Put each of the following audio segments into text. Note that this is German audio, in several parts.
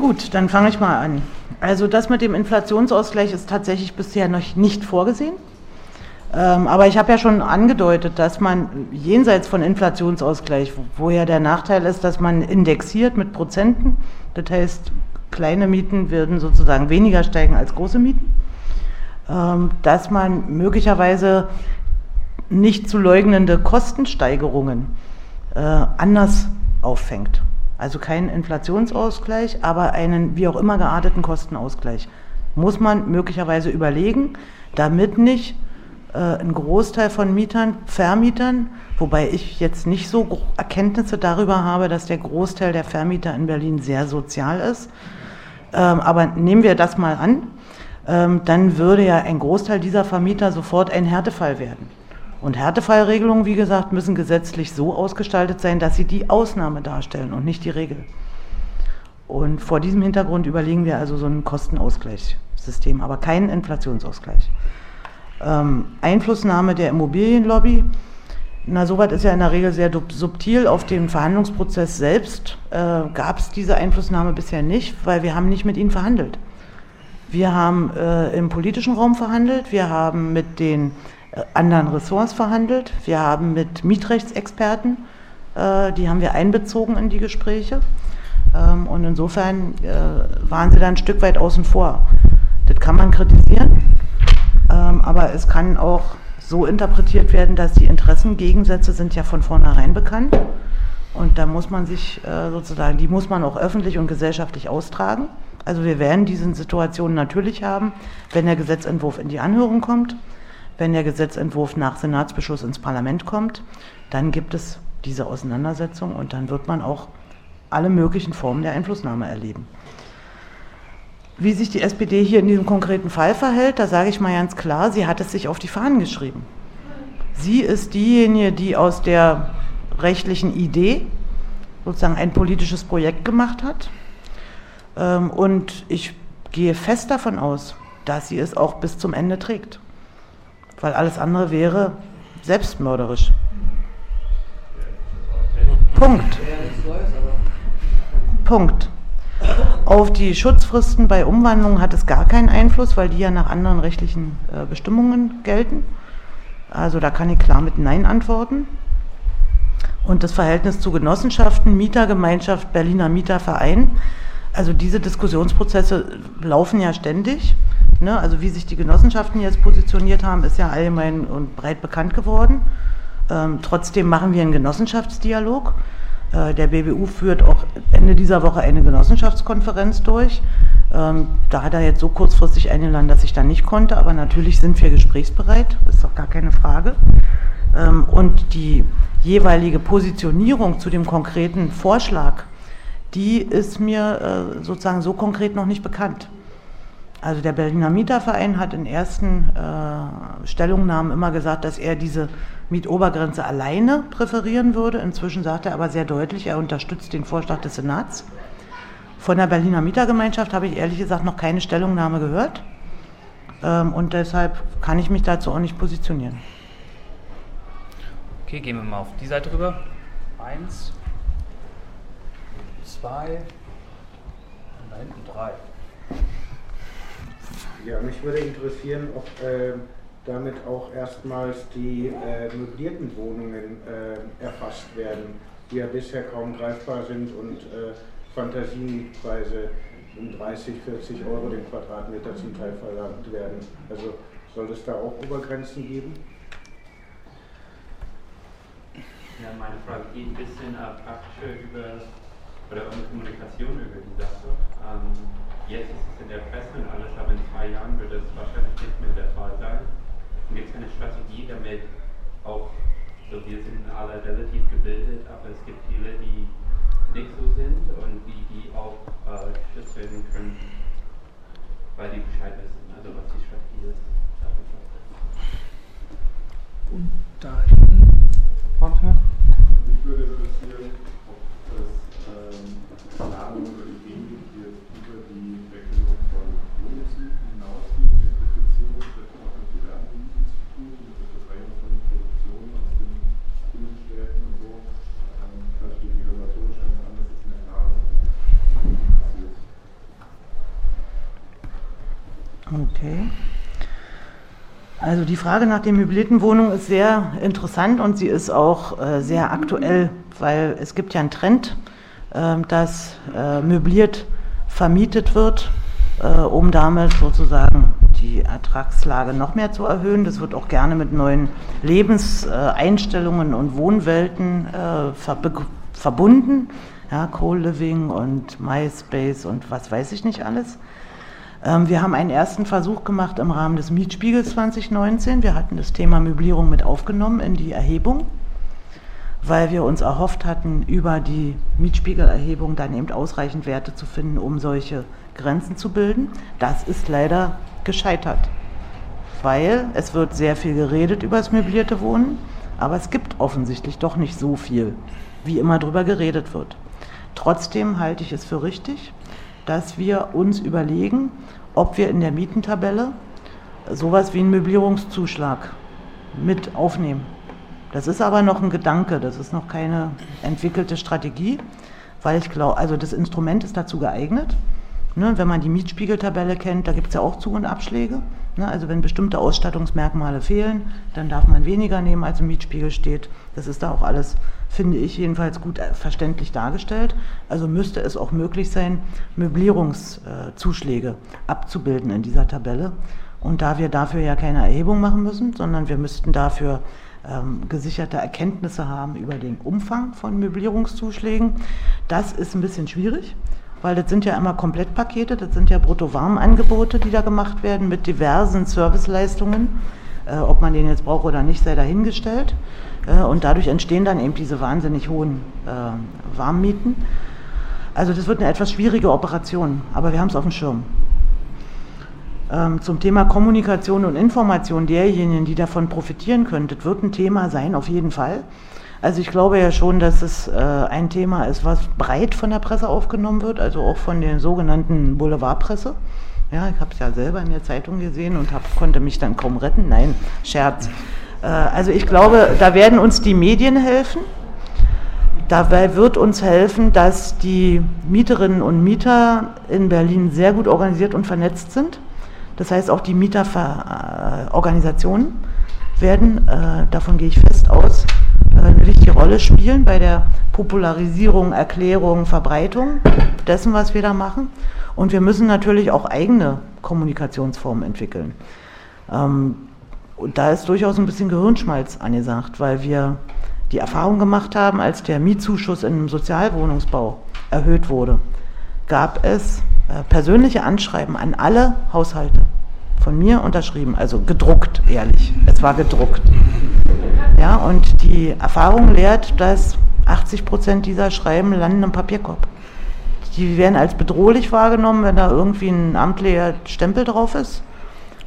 Gut, dann fange ich mal an. Also das mit dem Inflationsausgleich ist tatsächlich bisher noch nicht vorgesehen. Ähm, aber ich habe ja schon angedeutet, dass man jenseits von Inflationsausgleich, wo ja der Nachteil ist, dass man indexiert mit Prozenten, das heißt, kleine Mieten würden sozusagen weniger steigen als große Mieten, ähm, dass man möglicherweise nicht zu leugnende Kostensteigerungen äh, anders auffängt. Also keinen Inflationsausgleich, aber einen wie auch immer gearteten Kostenausgleich. Muss man möglicherweise überlegen, damit nicht äh, ein Großteil von Mietern, Vermietern, wobei ich jetzt nicht so Erkenntnisse darüber habe, dass der Großteil der Vermieter in Berlin sehr sozial ist. Ähm, aber nehmen wir das mal an, ähm, dann würde ja ein Großteil dieser Vermieter sofort ein Härtefall werden. Und Härtefallregelungen, wie gesagt, müssen gesetzlich so ausgestaltet sein, dass sie die Ausnahme darstellen und nicht die Regel. Und vor diesem Hintergrund überlegen wir also so ein Kostenausgleichssystem, aber keinen Inflationsausgleich. Ähm, Einflussnahme der Immobilienlobby. Na, soweit ist ja in der Regel sehr subtil. Auf den Verhandlungsprozess selbst äh, gab es diese Einflussnahme bisher nicht, weil wir haben nicht mit ihnen verhandelt. Wir haben äh, im politischen Raum verhandelt, wir haben mit den anderen Ressorts verhandelt. Wir haben mit Mietrechtsexperten, äh, die haben wir einbezogen in die Gespräche. Ähm, und insofern äh, waren sie da ein Stück weit außen vor. Das kann man kritisieren, ähm, aber es kann auch so interpretiert werden, dass die Interessengegensätze sind ja von vornherein bekannt. Und da muss man sich sozusagen, die muss man auch öffentlich und gesellschaftlich austragen. Also wir werden diese Situation natürlich haben, wenn der Gesetzentwurf in die Anhörung kommt wenn der Gesetzentwurf nach Senatsbeschluss ins Parlament kommt, dann gibt es diese Auseinandersetzung und dann wird man auch alle möglichen Formen der Einflussnahme erleben. Wie sich die SPD hier in diesem konkreten Fall verhält, da sage ich mal ganz klar, sie hat es sich auf die Fahnen geschrieben. Sie ist diejenige, die aus der rechtlichen Idee sozusagen ein politisches Projekt gemacht hat. Ähm, und ich gehe fest davon aus, dass sie es auch bis zum Ende trägt weil alles andere wäre selbstmörderisch. Punkt. Punkt. Auf die Schutzfristen bei Umwandlungen hat es gar keinen Einfluss, weil die ja nach anderen rechtlichen äh, Bestimmungen gelten. Also da kann ich klar mit Nein antworten. Und das Verhältnis zu Genossenschaften, Mietergemeinschaft, Berliner Mieterverein, also diese Diskussionsprozesse laufen ja ständig. Ne? Also wie sich die Genossenschaften jetzt positioniert haben, ist ja allgemein und breit bekannt geworden. Ähm, trotzdem machen wir einen Genossenschaftsdialog. Äh, der BBU führt auch Ende dieser Woche eine Genossenschaftskonferenz durch. Ähm, da hat er jetzt so kurzfristig eingeladen, dass ich da nicht konnte, aber natürlich sind wir gesprächsbereit, ist doch gar keine Frage. Ähm, und die jeweilige Positionierung zu dem konkreten Vorschlag, die ist mir äh, sozusagen so konkret noch nicht bekannt. Also der Berliner Mieterverein hat in ersten äh, Stellungnahmen immer gesagt, dass er diese Mietobergrenze alleine präferieren würde. Inzwischen sagt er aber sehr deutlich, er unterstützt den Vorschlag des Senats. Von der Berliner Mietergemeinschaft habe ich ehrlich gesagt noch keine Stellungnahme gehört. Ähm, und deshalb kann ich mich dazu auch nicht positionieren. Okay, gehen wir mal auf die Seite rüber. Eins, zwei und da hinten drei. Ja, mich würde interessieren, ob äh, damit auch erstmals die äh, möblierten Wohnungen äh, erfasst werden, die ja bisher kaum greifbar sind und äh, Fantasiemietpreise um 30, 40 Euro den Quadratmeter zum Teil verlangt werden. Also soll es da auch Obergrenzen geben? Ja, meine Frage geht ein bisschen äh, praktischer über oder um Kommunikation über die Sache. Ähm, Jetzt ist es in der Presse und alles, aber in zwei Jahren wird es wahrscheinlich nicht mehr der Fall sein. Und gibt es eine Strategie, damit auch, so wir sind alle relativ gebildet, aber es gibt viele, die nicht so sind und die, die auch äh, geschützt werden können, weil die Bescheid wissen, also was die Strategie ist. Und da hinten, Partner? Mich würde interessieren, ob es ähm, Planung oder Ideen gibt, die jetzt über die Weggelung von Wohnungsmieten hinausgeht, Gentrifizierung trifft auch mit mit der Verdrängung von Produktion aus den Innenstädten und so. Ähm, vielleicht steht die regulatorisch ganz anders, ist mir klar, passiert. Okay. Also die Frage nach den möblierten Wohnungen ist sehr interessant und sie ist auch äh, sehr aktuell, weil es gibt ja einen Trend, äh, dass äh, möbliert vermietet wird, äh, um damit sozusagen die Ertragslage noch mehr zu erhöhen. Das wird auch gerne mit neuen Lebenseinstellungen und Wohnwelten äh, verbunden. Ja, Co-Living und MySpace und was weiß ich nicht alles. Ähm, wir haben einen ersten Versuch gemacht im Rahmen des Mietspiegels 2019. Wir hatten das Thema Möblierung mit aufgenommen in die Erhebung, weil wir uns erhofft hatten, über die Mietspiegelerhebung dann eben ausreichend Werte zu finden, um solche Grenzen zu bilden. Das ist leider gescheitert, weil es wird sehr viel geredet über das möblierte Wohnen, aber es gibt offensichtlich doch nicht so viel, wie immer darüber geredet wird. Trotzdem halte ich es für richtig, dass wir uns überlegen, ob wir in der Mietentabelle sowas wie einen Möblierungszuschlag mit aufnehmen. Das ist aber noch ein Gedanke, das ist noch keine entwickelte Strategie, weil ich glaube, also das Instrument ist dazu geeignet. Ne, wenn man die Mietspiegeltabelle kennt, da gibt es ja auch Zu- und Abschläge. Ne, also wenn bestimmte Ausstattungsmerkmale fehlen, dann darf man weniger nehmen, als im Mietspiegel steht. Das ist da auch alles, finde ich, jedenfalls gut äh, verständlich dargestellt. Also müsste es auch möglich sein, Möblierungszuschläge abzubilden in dieser Tabelle. Und da wir dafür ja keine Erhebung machen müssen, sondern wir müssten dafür ähm, gesicherte Erkenntnisse haben über den Umfang von Möblierungszuschlägen, das ist ein bisschen schwierig weil das sind ja immer Komplettpakete, das sind ja Brutto-Warm-Angebote, die da gemacht werden mit diversen Serviceleistungen. Äh, ob man den jetzt braucht oder nicht, sei dahingestellt. Äh, und dadurch entstehen dann eben diese wahnsinnig hohen äh, Warmmieten. Also das wird eine etwas schwierige Operation, aber wir haben es auf dem Schirm. Ähm, zum Thema Kommunikation und Information derjenigen, die davon profitieren können, wird ein Thema sein, auf jeden Fall. Also ich glaube ja schon, dass es äh, ein Thema ist, was breit von der Presse aufgenommen wird, also auch von der sogenannten Boulevardpresse. Ja, ich habe es ja selber in der Zeitung gesehen und hab, konnte mich dann kaum retten. Nein, Scherz. Äh, also ich glaube, da werden uns die Medien helfen. Dabei wird uns helfen, dass die Mieterinnen und Mieter in Berlin sehr gut organisiert und vernetzt sind. Das heißt, auch die Mieterorganisationen werden, äh, davon gehe ich fest aus, äh, eine wichtige Rolle spielen bei der Popularisierung, Erklärung, Verbreitung dessen, was wir da machen. Und wir müssen natürlich auch eigene Kommunikationsformen entwickeln. Ähm, und da ist durchaus ein bisschen Gehirnschmalz angesagt, weil wir die Erfahrung gemacht haben, als der Mietzuschuss im Sozialwohnungsbau erhöht wurde, gab es persönliche Anschreiben an alle Haushalte. Von mir unterschrieben, also gedruckt, ehrlich. Es war gedruckt. Ja, und die Erfahrung lehrt, dass 80 Prozent dieser Schreiben landen im Papierkorb. Die werden als bedrohlich wahrgenommen, wenn da irgendwie ein amtlicher Stempel drauf ist.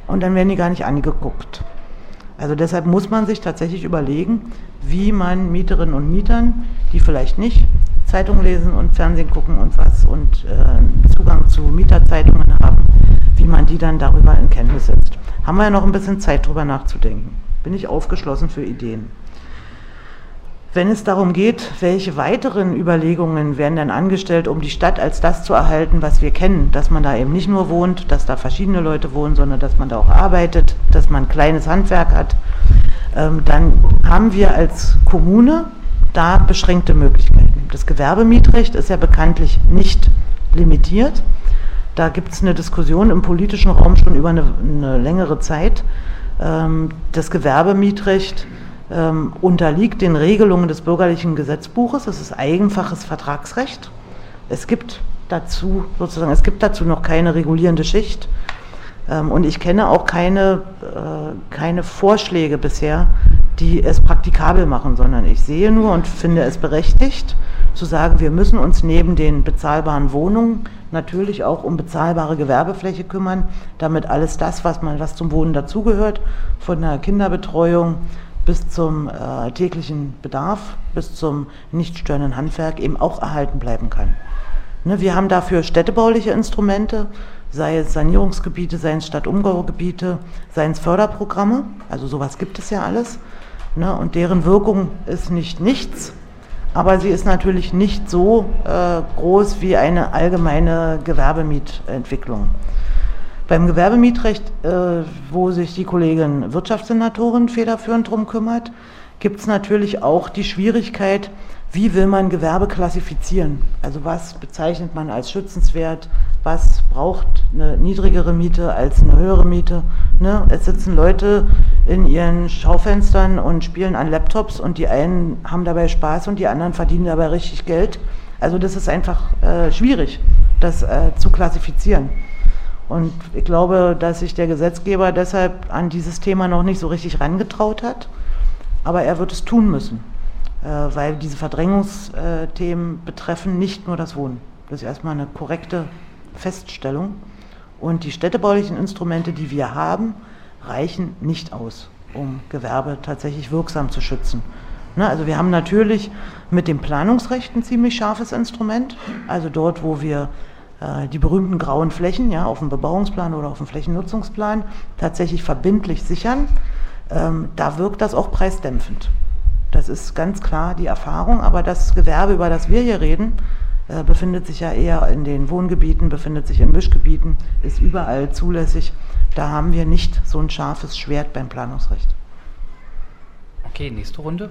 Und dann werden die gar nicht angeguckt. Also deshalb muss man sich tatsächlich überlegen, wie man Mieterinnen und Mietern, die vielleicht nicht Zeitung lesen und Fernsehen gucken und was und äh, Zugang zu Mieterzeitungen haben, wie man die dann darüber in Kenntnis setzt. Haben wir ja noch ein bisschen Zeit, darüber nachzudenken bin ich aufgeschlossen für Ideen. Wenn es darum geht, welche weiteren Überlegungen werden dann angestellt, um die Stadt als das zu erhalten, was wir kennen, dass man da eben nicht nur wohnt, dass da verschiedene Leute wohnen, sondern dass man da auch arbeitet, dass man ein kleines Handwerk hat, ähm, dann haben wir als Kommune da beschränkte Möglichkeiten. Das Gewerbemietrecht ist ja bekanntlich nicht limitiert. Da gibt es eine Diskussion im politischen Raum schon über eine, eine längere Zeit ähm, das Gewerbemietrecht ähm, unterliegt den Regelungen des bürgerlichen Gesetzbuches. Es ist eigenfaches Vertragsrecht. Es gibt dazu sozusagen, es gibt dazu noch keine regulierende Schicht. Ähm, und ich kenne auch keine, äh, keine Vorschläge bisher, die es praktikabel machen, sondern ich sehe nur und finde es berechtigt, zu sagen, wir müssen uns neben den bezahlbaren Wohnungen natürlich auch um bezahlbare Gewerbefläche kümmern, damit alles das, was man, was zum Wohnen dazugehört, von der Kinderbetreuung bis zum äh, täglichen Bedarf, bis zum nicht störenden Handwerk eben auch erhalten bleiben kann. Ne, wir haben dafür städtebauliche Instrumente, sei es Sanierungsgebiete, seien es Stadtumbaugebiete, seien es Förderprogramme, also sowas gibt es ja alles. Ne, und deren Wirkung ist nicht nichts, aber sie ist natürlich nicht so äh, groß wie eine allgemeine Gewerbemietentwicklung. Beim Gewerbemietrecht, äh, wo sich die Kollegin Wirtschaftssenatorin federführend drum kümmert, gibt es natürlich auch die Schwierigkeit, wie will man Gewerbe klassifizieren? Also was bezeichnet man als schützenswert? Was braucht eine niedrigere Miete als eine höhere Miete? Ne? Es sitzen Leute in ihren Schaufenstern und spielen an Laptops und die einen haben dabei Spaß und die anderen verdienen dabei richtig Geld. Also das ist einfach äh, schwierig, das äh, zu klassifizieren. Und ich glaube, dass sich der Gesetzgeber deshalb an dieses Thema noch nicht so richtig rangetraut hat. Aber er wird es tun müssen. Äh, weil diese Verdrängungsthemen betreffen nicht nur das Wohnen. Das ist erstmal eine korrekte Feststellung. Und die städtebaulichen Instrumente, die wir haben, reichen nicht aus, um Gewerbe tatsächlich wirksam zu schützen. Ne, also wir haben natürlich mit dem Planungsrecht ein ziemlich scharfes Instrument. Also dort, wo wir äh, die berühmten grauen Flächen ja, auf dem Bebauungsplan oder auf dem Flächennutzungsplan tatsächlich verbindlich sichern, ähm, da wirkt das auch preisdämpfend. Das ist ganz klar die Erfahrung, aber das Gewerbe, über das wir hier reden, äh, befindet sich ja eher in den Wohngebieten, befindet sich in Mischgebieten, ist überall zulässig. Da haben wir nicht so ein scharfes Schwert beim Planungsrecht. Okay, nächste Runde.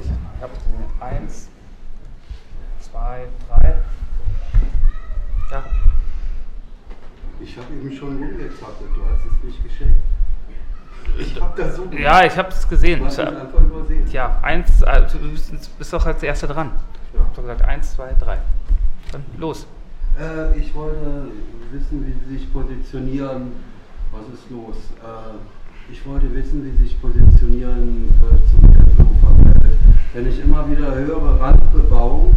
Ich habe eins, zwei, drei. Ja. Ich habe eben schon rumgezappelt, du hast es nicht geschickt. Ich habe das so gemacht. Ja, ich habe es gesehen. Mich einfach übersehen. Ja, eins, also du bist, doch als Erster dran. Ja. Ich habe gesagt, eins, zwei, drei. Dann los. Äh, ich wollte wissen, wie Sie sich positionieren. Was ist los? Äh, ich wollte wissen, wie Sie sich positionieren äh, zum Tempelhofer. Wenn ich immer wieder höre Randbebauung,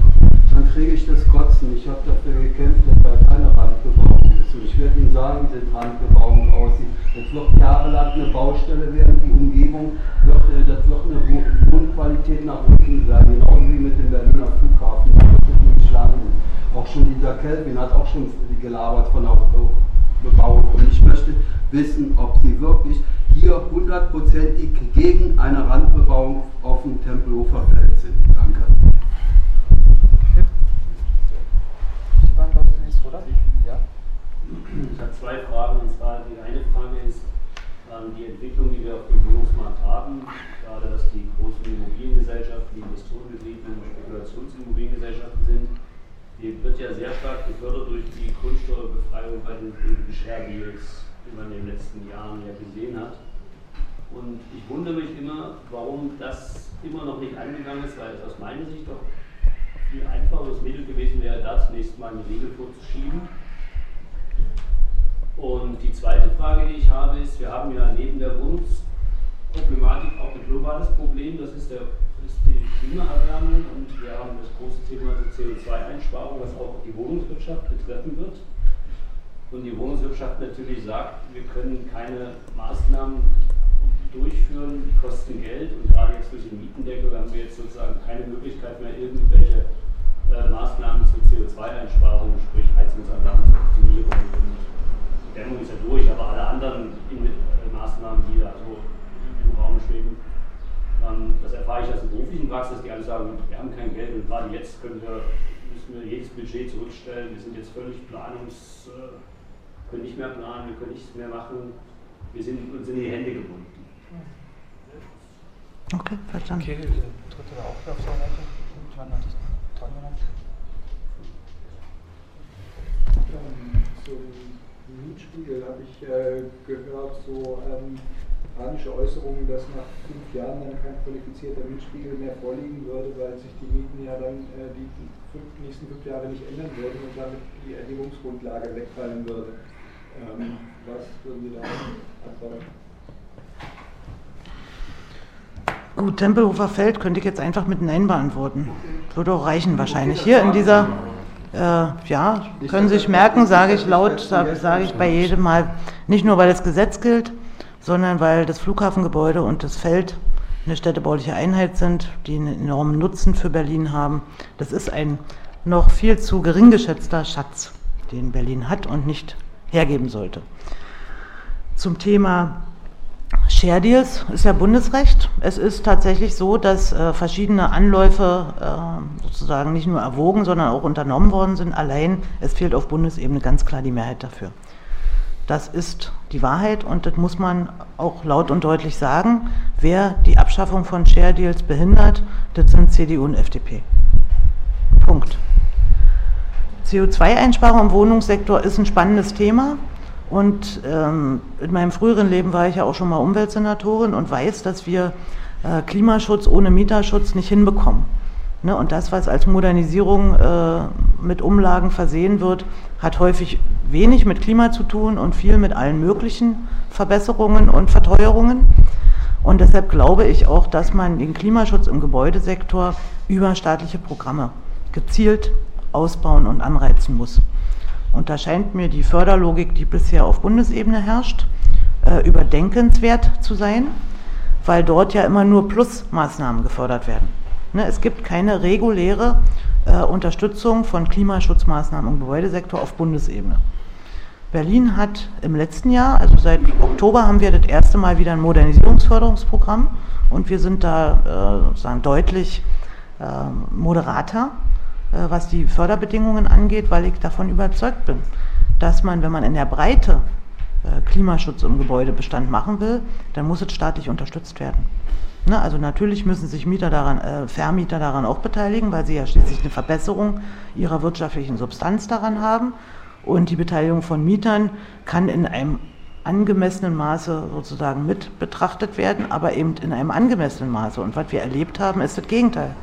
dann kriege ich das Kotzen. Ich habe dafür gekämpft, dass da keine Randbebauung Und ich werde Ihnen sagen, wie die Randbebauung aussieht. Das wird jahrelang eine Baustelle werden, die Umgebung wird, äh, das wird eine Wohnqualität nach unten sein, genauso wie mit dem Berliner Flughafen. Auch schon dieser Kelvin hat auch schon gelabert von der Bebauung. Und ich möchte wissen, ob Sie wirklich hier hundertprozentig gegen eine Randbebauung auf dem Tempelhofer Feld sind. Danke. Sie waren, glaube ich, nächste, oder? Ja. Ich habe zwei Fragen. Und zwar die eine Frage ist ähm, die Entwicklung, die wir auf dem Wohnungsmarkt haben, gerade was die großen Immobiliengesellschaften, die investorengetriebenen Spekulationsimmobiliengesellschaften sind, die wird ja sehr stark gefördert durch die Grundsteuerbefreiung bei den politischen Share-Deals, die man in den letzten Jahren ja gesehen hat. Und ich wundere mich immer, warum das immer noch nicht angegangen ist, weil es aus meiner Sicht doch viel einfacheres Mittel gewesen wäre, da zunächst mal eine Regel vorzuschieben. Und die zweite Frage, die ich habe, ist, wir haben ja neben der Wohnungsproblematik auch ein globales Problem, das ist, der, ist die Klimaerwärmung und wir haben das große Thema der CO2-Einsparung, was auch die Wohnungswirtschaft betreffen wird. Und die Wohnungswirtschaft natürlich sagt, wir können keine Maßnahmen durchführen, die kosten Geld. Und gerade jetzt durch den Mietendeckel haben wir jetzt sozusagen keine Möglichkeit mehr, irgendwelche äh, Maßnahmen zur CO2-Einsparung, sprich Heizungsanlagenoptimierung und die Dämmung ist ja durch, aber alle anderen in, äh, Maßnahmen, die da so im Raum schweben, ähm, das erfahre ich aus der beruflichen Praxis, die alle sagen, wir haben kein Geld und gerade jetzt können wir, müssen wir jedes Budget zurückstellen, wir sind jetzt völlig planungs, äh, können nicht mehr planen, wir können nichts mehr machen, wir sind uns in die Hände gebunden. Okay, verstanden. Okay, dritte auch auf der Seite. Wann hat es dran genannt? Ähm, Zum Mietspiegel habe ich äh, gehört, so ähm, panische Äußerungen, dass nach fünf Jahren dann kein qualifizierter Mietspiegel mehr vorliegen würde, weil sich die Mieten ja dann äh, die fünf, nächsten fünf Jahre nicht ändern würden und damit die Erhebungsgrundlage wegfallen würde. Ähm, was würden Sie da antworten? Gut, Tempelhofer Feld könnte ich jetzt einfach mit Nein beantworten. Würde auch reichen wahrscheinlich. Hier in dieser, äh, ja, können Sie sich merken, sage ich laut, sage sag ich bei jedem Mal, nicht nur weil das Gesetz gilt, sondern weil das Flughafengebäude und das Feld eine städtebauliche Einheit sind, die einen enormen Nutzen für Berlin haben. Das ist ein noch viel zu gering geschätzter Schatz, den Berlin hat und nicht hergeben sollte. Zum Thema Share Deals ist ja Bundesrecht. Es ist tatsächlich so, dass äh, verschiedene Anläufe äh, sozusagen nicht nur erwogen, sondern auch unternommen worden sind. Allein es fehlt auf Bundesebene ganz klar die Mehrheit dafür. Das ist die Wahrheit und das muss man auch laut und deutlich sagen. Wer die Abschaffung von Share Deals behindert, das sind CDU und FDP. Punkt. CO2-Einsparung im Wohnungssektor ist ein spannendes Thema. Und ähm, in meinem früheren Leben war ich ja auch schon mal Umweltsenatorin und weiß, dass wir äh, Klimaschutz ohne Mieterschutz nicht hinbekommen. Ne? Und das, was als Modernisierung äh, mit Umlagen versehen wird, hat häufig wenig mit Klima zu tun und viel mit allen möglichen Verbesserungen und Verteuerungen. Und deshalb glaube ich auch, dass man den Klimaschutz im Gebäudesektor über staatliche Programme gezielt ausbauen und anreizen muss. Und da scheint mir die Förderlogik, die bisher auf Bundesebene herrscht, äh, überdenkenswert zu sein, weil dort ja immer nur Plusmaßnahmen gefördert werden. Ne, es gibt keine reguläre äh, Unterstützung von Klimaschutzmaßnahmen im Gebäudesektor auf Bundesebene. Berlin hat im letzten Jahr, also seit Oktober, haben wir das erste Mal wieder ein Modernisierungsförderungsprogramm und wir sind da äh, sozusagen deutlich äh, moderater was die Förderbedingungen angeht, weil ich davon überzeugt bin, dass man, wenn man in der Breite äh, Klimaschutz im Gebäudebestand machen will, dann muss es staatlich unterstützt werden. Ne, also natürlich müssen sich Mieter daran, äh, Vermieter daran auch beteiligen, weil sie ja schließlich eine Verbesserung ihrer wirtschaftlichen Substanz daran haben. Und die Beteiligung von Mietern kann in einem angemessenen Maße sozusagen mit betrachtet werden, aber eben in einem angemessenen Maße. Und was wir erlebt haben, ist das Gegenteil.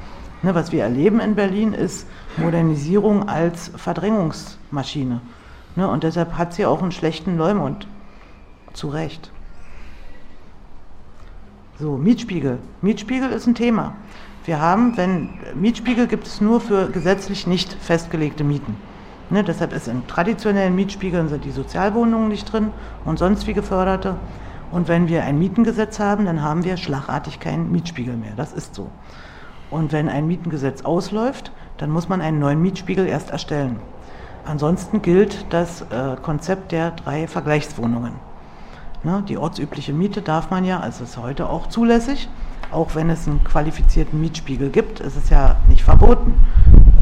Ne, was wir erleben in Berlin ist Modernisierung als Verdrängungsmaschine. Ne, und deshalb hat sie auch einen schlechten Leumund. Zu Recht. So, Mietspiegel. Mietspiegel ist ein Thema. Wir haben, wenn Mietspiegel gibt es nur für gesetzlich nicht festgelegte Mieten. Ne, deshalb ist in traditionellen Mietspiegeln sind die Sozialwohnungen nicht drin und sonst wie geförderte. Und wenn wir ein Mietengesetz haben, dann haben wir schlagartig keinen Mietspiegel mehr. Das ist so. Und wenn ein Mietengesetz ausläuft, dann muss man einen neuen Mietspiegel erst erstellen. Ansonsten gilt das äh, Konzept der drei Vergleichswohnungen. Ne, die ortsübliche Miete darf man ja, also ist heute auch zulässig, auch wenn es einen qualifizierten Mietspiegel gibt, ist es ja nicht verboten,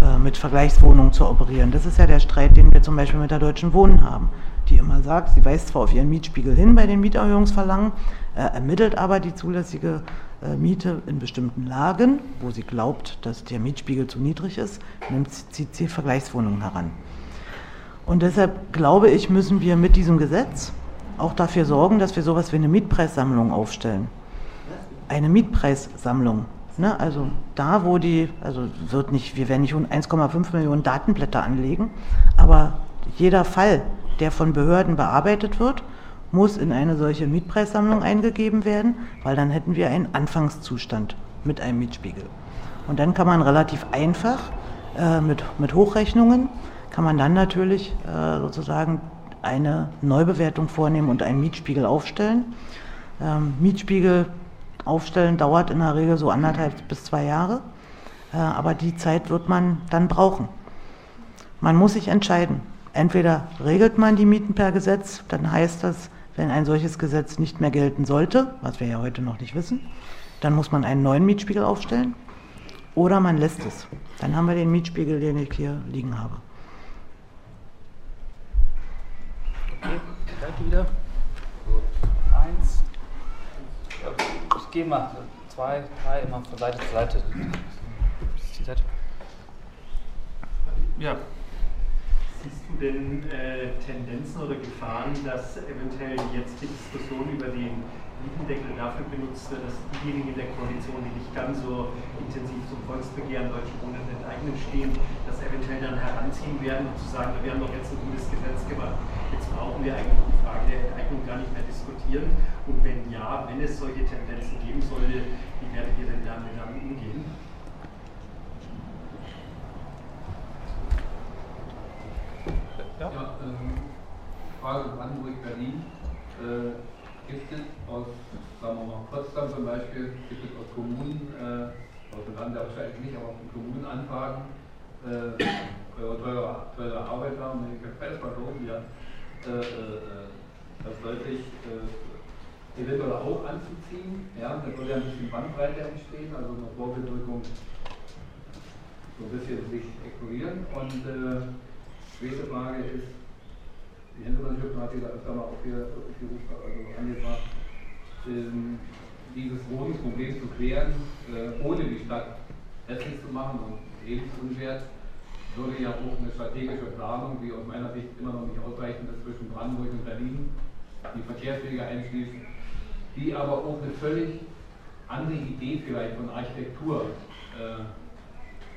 äh, mit Vergleichswohnungen zu operieren. Das ist ja der Streit, den wir zum Beispiel mit der Deutschen Wohnen haben, die immer sagt, sie weist zwar auf ihren Mietspiegel hin bei den Mieterhöhungsverlangen, äh, ermittelt aber die zulässige Miete in bestimmten Lagen, wo sie glaubt, dass der Mietspiegel zu niedrig ist, nimmt, sie Vergleichswohnungen heran. Und deshalb glaube ich, müssen wir mit diesem Gesetz auch dafür sorgen, dass wir sowas wie eine Mietpreissammlung aufstellen. Eine Mietpreissammlung. Ne? Also da, wo die, also wird nicht, wir werden nicht 1,5 Millionen Datenblätter anlegen, aber jeder Fall, der von Behörden bearbeitet wird, muss in eine solche Mietpreissammlung eingegeben werden, weil dann hätten wir einen Anfangszustand mit einem Mietspiegel. Und dann kann man relativ einfach äh, mit, mit Hochrechnungen, kann man dann natürlich äh, sozusagen eine Neubewertung vornehmen und einen Mietspiegel aufstellen. Ähm, Mietspiegel aufstellen dauert in der Regel so anderthalb bis zwei Jahre, äh, aber die Zeit wird man dann brauchen. Man muss sich entscheiden. Entweder regelt man die Mieten per Gesetz, dann heißt das, wenn ein solches Gesetz nicht mehr gelten sollte, was wir ja heute noch nicht wissen, dann muss man einen neuen Mietspiegel aufstellen oder man lässt es. Dann haben wir den Mietspiegel, den ich hier liegen habe. Okay, Seite wieder. Eins. Ich gehe mal. Zwei, drei, immer von Seite zu Seite. Die Seite. Ja denn äh, Tendenzen oder Gefahren, dass eventuell jetzt die Diskussion über den Mietendeckel dafür benutzt wird, dass diejenigen in der Koalition, die nicht ganz so intensiv zum Volksbegehren Deutsche Wohnen enteignen stehen, das eventuell dann heranziehen werden und zu sagen, wir haben doch jetzt ein gutes Gesetz gemacht, jetzt brauchen wir eigentlich die Frage der Enteignung gar nicht mehr diskutieren. Und wenn ja, wenn es solche Tendenzen geben sollte, wie werdet ihr denn damit umgehen? Ja, ähm, Frage Brandenburg-Berlin. Äh, gibt es aus, sagen wir mal, Potsdam zum Beispiel, gibt es aus Kommunen, äh, aus dem Land wahrscheinlich nicht, aber aus den Kommunen Anfragen, äh, eure teure, teure Arbeiter, und ich kann beides mal loben, ja, äh, äh, dass deutlich äh, eventuell auch anzuziehen. Ja, da soll ja ein bisschen Bandbreite entstehen, also eine Vorbedrückung so ein bisschen sich ignorieren. Und zweite Frage ist, die Hintergrundschrift hat ja öfter mal aufgerufen, also angebracht, ähm, dieses Wohnungsproblem zu klären, äh, ohne die Stadt hässlich zu machen und lebensunwert, würde ja auch eine strategische Planung, die aus meiner Sicht immer noch nicht ausreichend ist, zwischen Brandenburg und Berlin, die Verkehrswege einschließen, die aber auch eine völlig andere Idee vielleicht von Architektur äh,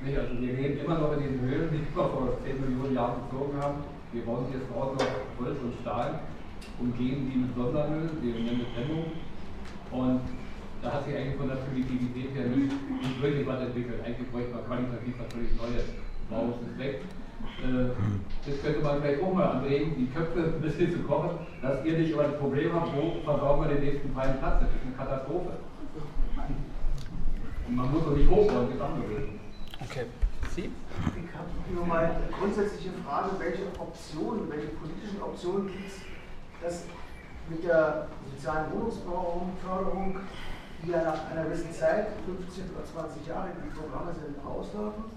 nicht, also wir leben immer noch in den Höhlen, die wir vor 10 Millionen Jahren gezogen haben. Wir bauen jetzt draußen aus Holz und Stahl, umgeben die mit Sondermüll, wir nennen es Trennung. Und da hat sich eigentlich von der Primitivität her nicht, wirklich was entwickelt. Eigentlich bräuchte man qualitativ was völlig Neues. Raus ist weg. Äh, das könnte man vielleicht auch mal anregen, die Köpfe ein bisschen zu kochen, dass ihr nicht immer das Problem habt, wo verbauen wir den nächsten freien Platz. Das ist eine Katastrophe. Und man muss doch nicht hochbauen, gesamtbewegen. Okay. Sie? Ich habe nur mal eine grundsätzliche Frage, welche Optionen, welche politischen Optionen gibt es, dass mit der sozialen Wohnungsförderung, die ja nach einer gewissen Zeit, 15 oder 20 Jahre, die Programme sind, auslaufen,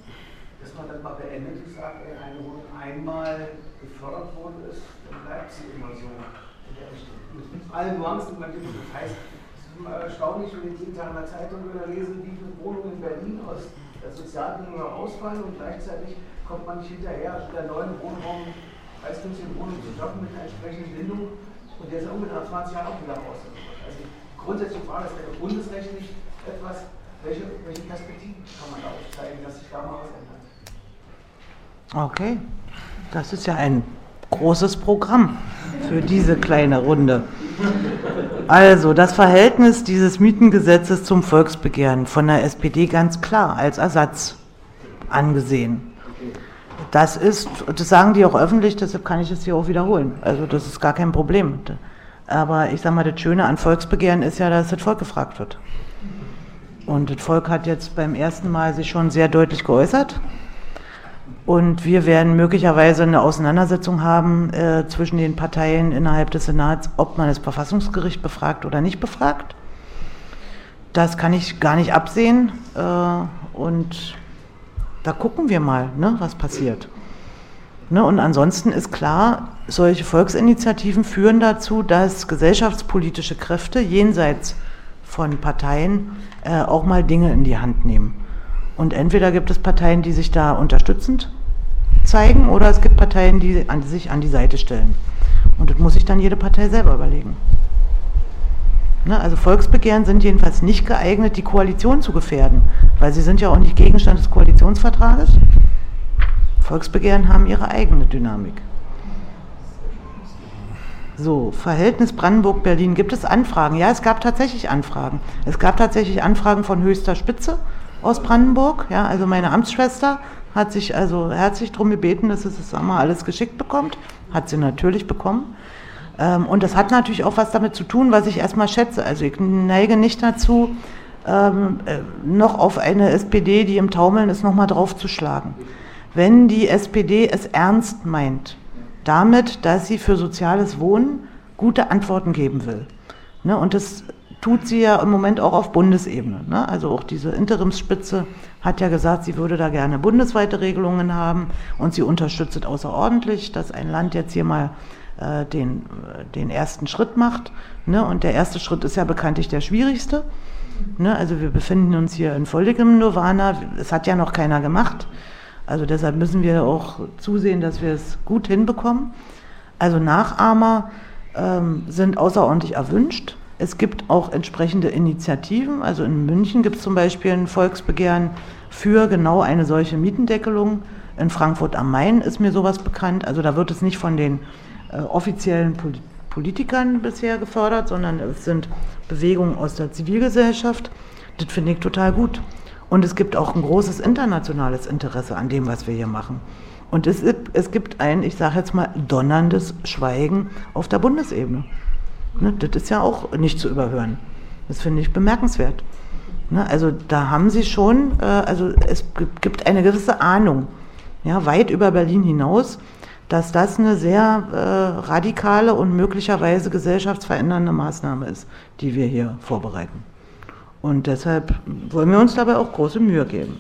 dass man dann mal beendet und sagt, wenn eine Wohnung einmal gefördert worden ist, dann bleibt sie immer so in der Richtung. Mit allen Nuancen, man gibt. Das heißt, es ist immer erstaunlich, wenn ich jeden Tag in der Zeitung wieder lese, wie viele Wohnungen in Berlin aus der Sozialbindung ausfallen und gleichzeitig kommt man nicht hinterher, der neuen Wohnraum, preisgünstige Wohnung zu schaffen mit einer entsprechenden Bindung und der ist ungefähr nach 20 Jahren auch wieder raus. Also die grundsätzliche Frage ist, wäre bundesrechtlich etwas, welche, welche Perspektiven kann man da aufzeigen, dass sich da mal was ändert? Okay, das ist ja ein großes Programm für diese kleine Runde. Also das Verhältnis dieses Mietengesetzes zum Volksbegehren von der SPD ganz klar als Ersatz angesehen. Das ist, das sagen die auch öffentlich, deshalb kann ich es hier auch wiederholen. Also das ist gar kein Problem. Aber ich sage mal, das Schöne an Volksbegehren ist ja, dass das Volk gefragt wird. Und das Volk hat jetzt beim ersten Mal sich schon sehr deutlich geäußert. Und wir werden möglicherweise eine Auseinandersetzung haben äh, zwischen den Parteien innerhalb des Senats, ob man das Verfassungsgericht befragt oder nicht befragt. Das kann ich gar nicht absehen. Äh, und da gucken wir mal, ne, was passiert. Ne, und ansonsten ist klar, solche Volksinitiativen führen dazu, dass gesellschaftspolitische Kräfte jenseits von Parteien äh, auch mal Dinge in die Hand nehmen. Und entweder gibt es Parteien, die sich da unterstützend zeigen, oder es gibt Parteien, die an, sich an die Seite stellen. Und das muss sich dann jede Partei selber überlegen. Ne, also Volksbegehren sind jedenfalls nicht geeignet, die Koalition zu gefährden, weil sie sind ja auch nicht Gegenstand des Koalitionsvertrages. Volksbegehren haben ihre eigene Dynamik. So, Verhältnis Brandenburg-Berlin. Gibt es Anfragen? Ja, es gab tatsächlich Anfragen. Es gab tatsächlich Anfragen von höchster Spitze aus Brandenburg. Ja, also meine Amtsschwester hat sich also herzlich darum gebeten, dass sie das einmal alles geschickt bekommt. Hat sie natürlich bekommen. Ähm, und das hat natürlich auch was damit zu tun, was ich erstmal schätze. Also ich neige nicht dazu, ähm, äh, noch auf eine SPD, die im Taumeln ist, nochmal draufzuschlagen. Wenn die SPD es ernst meint, damit, dass sie für soziales Wohnen gute Antworten geben will. Ne, und das tut sie ja im Moment auch auf Bundesebene. Ne? Also auch diese Interimsspitze hat ja gesagt, sie würde da gerne bundesweite Regelungen haben und sie unterstützt außerordentlich, dass ein Land jetzt hier mal äh, den, den ersten Schritt macht. Ne? Und der erste Schritt ist ja bekanntlich der schwierigste. Ne? Also wir befinden uns hier in völligem Nirvana. Es hat ja noch keiner gemacht. Also deshalb müssen wir auch zusehen, dass wir es gut hinbekommen. Also Nachahmer ähm, sind außerordentlich erwünscht. Es gibt auch entsprechende Initiativen. Also in München gibt es zum Beispiel ein Volksbegehren für genau eine solche Mietendeckelung. In Frankfurt am Main ist mir sowas bekannt. Also da wird es nicht von den äh, offiziellen Pol Politikern bisher gefördert, sondern es sind Bewegungen aus der Zivilgesellschaft. Das finde ich total gut. Und es gibt auch ein großes internationales Interesse an dem, was wir hier machen. Und es, es gibt ein, ich sage jetzt mal, donnerndes Schweigen auf der Bundesebene. Ne, das ist ja auch nicht zu überhören. Das finde ich bemerkenswert. Ne, also da haben sie schon, äh, also es gibt eine gewisse Ahnung, ja, weit über Berlin hinaus, dass das eine sehr äh, radikale und möglicherweise gesellschaftsverändernde Maßnahme ist, die wir hier vorbereiten. Und deshalb wollen wir uns dabei auch große Mühe geben.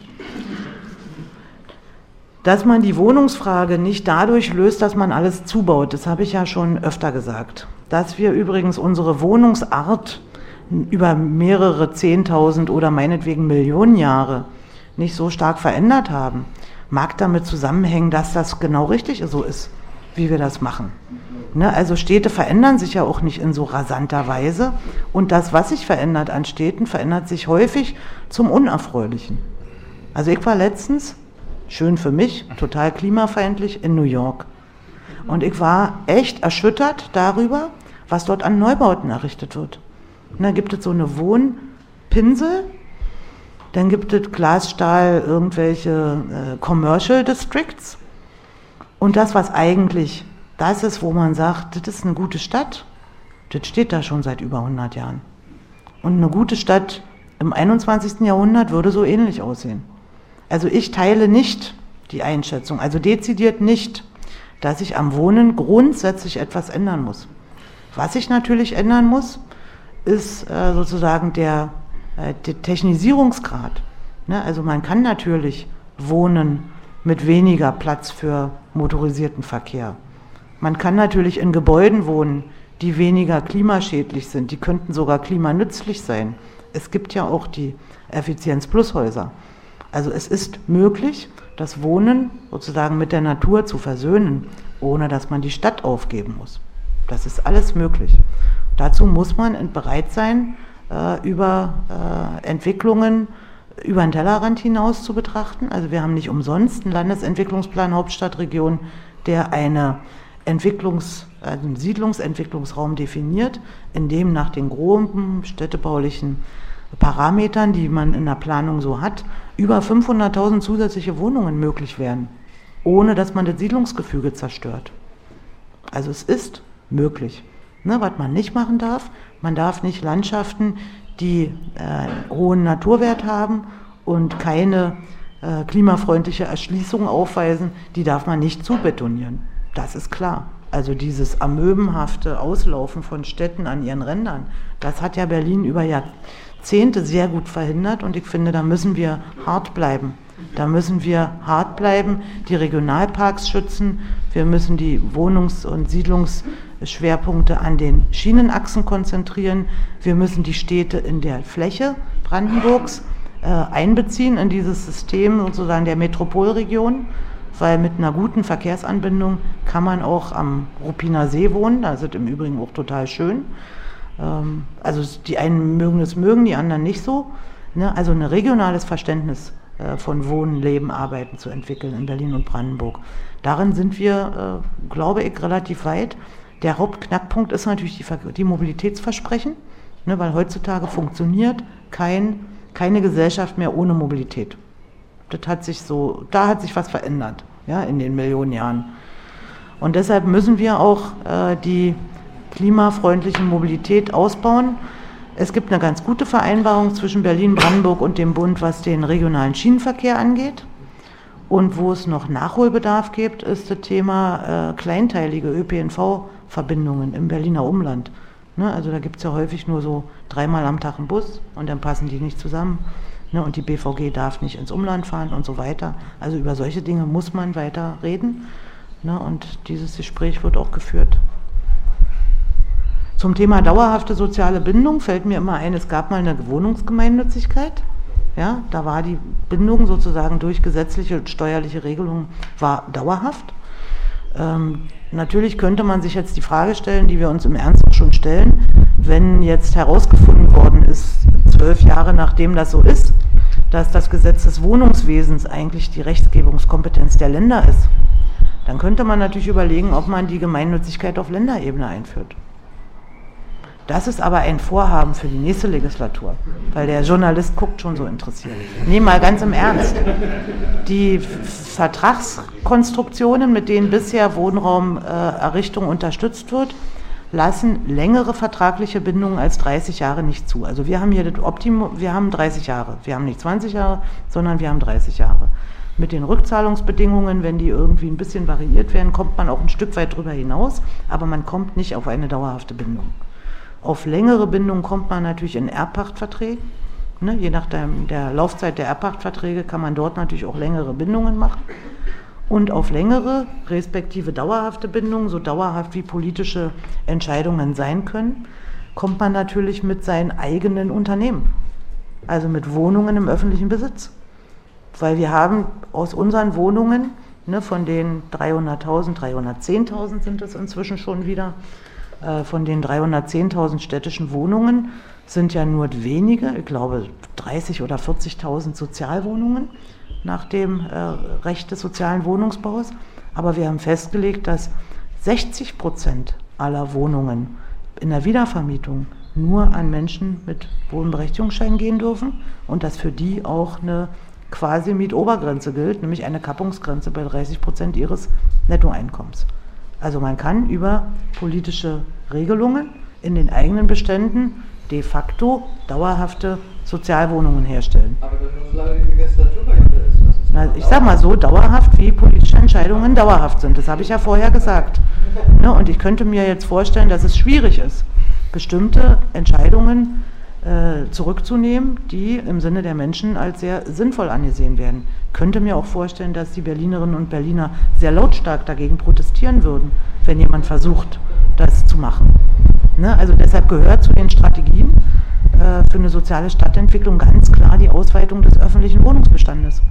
Dass man die Wohnungsfrage nicht dadurch löst, dass man alles zubaut, das habe ich ja schon öfter gesagt. Dass wir übrigens unsere Wohnungsart über mehrere Zehntausend oder meinetwegen Millionen Jahre nicht so stark verändert haben, mag damit zusammenhängen, dass das genau richtig so ist, wie wir das machen. Ne, also Städte verändern sich ja auch nicht in so rasanter Weise und das, was sich verändert an Städten, verändert sich häufig zum Unerfreulichen. Also ich war letztens, schön für mich, total klimafeindlich in New York und ich war echt erschüttert darüber, was dort an Neubauten errichtet wird. Und dann gibt es so eine Wohnpinsel, dann gibt es Glasstahl, irgendwelche äh, Commercial Districts und das, was eigentlich das ist, wo man sagt, das ist eine gute Stadt, das steht da schon seit über 100 Jahren. Und eine gute Stadt im 21. Jahrhundert würde so ähnlich aussehen. Also ich teile nicht die Einschätzung, also dezidiert nicht, dass sich am Wohnen grundsätzlich etwas ändern muss. Was sich natürlich ändern muss, ist äh, sozusagen der, äh, der Technisierungsgrad. Ne? Also man kann natürlich wohnen mit weniger Platz für motorisierten Verkehr. Man kann natürlich in Gebäuden wohnen, die weniger klimaschädlich sind. Die könnten sogar klimanützlich sein. Es gibt ja auch die Effizienz-Plus-Häuser. Also es ist möglich, das Wohnen sozusagen mit der Natur zu versöhnen, ohne dass man die Stadt aufgeben muss. Das ist alles möglich. Dazu muss man bereit sein, äh, über äh, Entwicklungen über den Tellerrand hinaus zu betrachten. Also wir haben nicht umsonst einen Landesentwicklungsplan Hauptstadtregion, der eine Entwicklungs-, also einen Siedlungsentwicklungsraum definiert, in dem nach den groben städtebaulichen Parametern, die man in der Planung so hat, über 500.000 zusätzliche Wohnungen möglich wären, ohne dass man das Siedlungsgefüge zerstört. Also es ist möglich. Ne, was man nicht machen darf, man darf nicht Landschaften, die äh, hohen Naturwert haben und keine äh, klimafreundliche Erschließung aufweisen, die darf man nicht zubetonieren. Das ist klar. Also dieses amöbenhafte Auslaufen von Städten an ihren Rändern, das hat ja Berlin über Jahrzehnte sehr gut verhindert und ich finde, da müssen wir hart bleiben. Da müssen wir hart bleiben, die Regionalparks schützen, wir müssen die Wohnungs- und Siedlungsschwerpunkte an den Schienenachsen konzentrieren, wir müssen die Städte in der Fläche Brandenburgs äh, einbeziehen in dieses System sozusagen der Metropolregion weil mit einer guten Verkehrsanbindung kann man auch am Ruppiner See wohnen. Da ist es im Übrigen auch total schön. Ähm, also die einen mögen es mögen, die anderen nicht so. Ne? Also ein regionales Verständnis äh, von Wohnen, Leben, Arbeiten zu entwickeln in Berlin und Brandenburg. Darin sind wir, äh, glaube ich, relativ weit. Der Hauptknackpunkt ist natürlich die, die Mobilitätsversprechen, ne? weil heutzutage funktioniert kein, keine Gesellschaft mehr ohne Mobilität. Das hat sich so, da hat sich was verändert, ja, in den Millionen Jahren. Und deshalb müssen wir auch äh, die klimafreundliche Mobilität ausbauen. Es gibt eine ganz gute Vereinbarung zwischen Berlin, Brandenburg und dem Bund, was den regionalen Schienenverkehr angeht. Und wo es noch Nachholbedarf gibt, ist das Thema äh, kleinteilige ÖPNV-Verbindungen im Berliner Umland. Ne, also da gibt es ja häufig nur so dreimal am Tag einen Bus und dann passen die nicht zusammen. Ne, und die BVG darf nicht ins Umland fahren und so weiter. Also über solche Dinge muss man weiter reden. Ne, und dieses Gespräch wird auch geführt. Zum Thema dauerhafte soziale Bindung fällt mir immer ein, es gab mal eine Wohnungsgemeinnützigkeit. Ja, da war die Bindung sozusagen durch gesetzliche und steuerliche Regelungen war dauerhaft. Ähm, natürlich könnte man sich jetzt die Frage stellen, die wir uns im Ernst schon stellen, wenn jetzt herausgefunden worden ist, zwölf Jahre nachdem das so ist, dass das Gesetz des Wohnungswesens eigentlich die Rechtsgebungskompetenz der Länder ist, dann könnte man natürlich überlegen, ob man die Gemeinnützigkeit auf Länderebene einführt. Das ist aber ein Vorhaben für die nächste Legislatur, weil der Journalist guckt schon so interessiert. Nee, mal ganz im Ernst. Die Vertragskonstruktionen, mit denen bisher Wohnraumerrichtung unterstützt wird, lassen längere vertragliche Bindungen als 30 Jahre nicht zu. Also wir haben hier das Optimum, wir haben 30 Jahre. Wir haben nicht 20 Jahre, sondern wir haben 30 Jahre. Mit den Rückzahlungsbedingungen, wenn die irgendwie ein bisschen variiert werden, kommt man auch ein Stück weit drüber hinaus, aber man kommt nicht auf eine dauerhafte Bindung. Auf längere Bindung kommt man natürlich in Erbpachtverträge. Ne, je nach der, der Laufzeit der Erbpachtverträge kann man dort natürlich auch längere Bindungen machen. Und auf längere, respektive dauerhafte Bindungen, so dauerhaft wie politische Entscheidungen sein können, kommt man natürlich mit seinen eigenen Unternehmen, also mit Wohnungen im öffentlichen Besitz. Weil wir haben aus unseren Wohnungen, ne, von den 300.000, 310.000 sind es inzwischen schon wieder, von den 310.000 städtischen Wohnungen sind ja nur wenige, ich glaube 30 oder 40.000 Sozialwohnungen nach dem äh, Recht des sozialen Wohnungsbaus. Aber wir haben festgelegt, dass 60 Prozent aller Wohnungen in der Wiedervermietung nur an Menschen mit Wohnberechtigungsschein gehen dürfen und dass für die auch eine quasi Mietobergrenze gilt, nämlich eine Kappungsgrenze bei 30 Prozent ihres Nettoeinkommens. Also man kann über politische Regelungen in den eigenen Beständen de facto dauerhafte Sozialwohnungen herstellen. Aber so lange, wie die Legislaturperiode ist. Na, ich sage mal so dauerhaft, wie politische Entscheidungen dauerhaft sind. Das habe ich ja vorher gesagt. Ne, und ich könnte mir jetzt vorstellen, dass es schwierig ist, bestimmte Entscheidungen zurückzunehmen, die im Sinne der Menschen als sehr sinnvoll angesehen werden. Ich könnte mir auch vorstellen, dass die Berlinerinnen und Berliner sehr lautstark dagegen protestieren würden, wenn jemand versucht, das zu machen. Ne? Also deshalb gehört zu den Strategien äh, für eine soziale Stadtentwicklung ganz klar die Ausweitung des öffentlichen Wohnungsbestandes.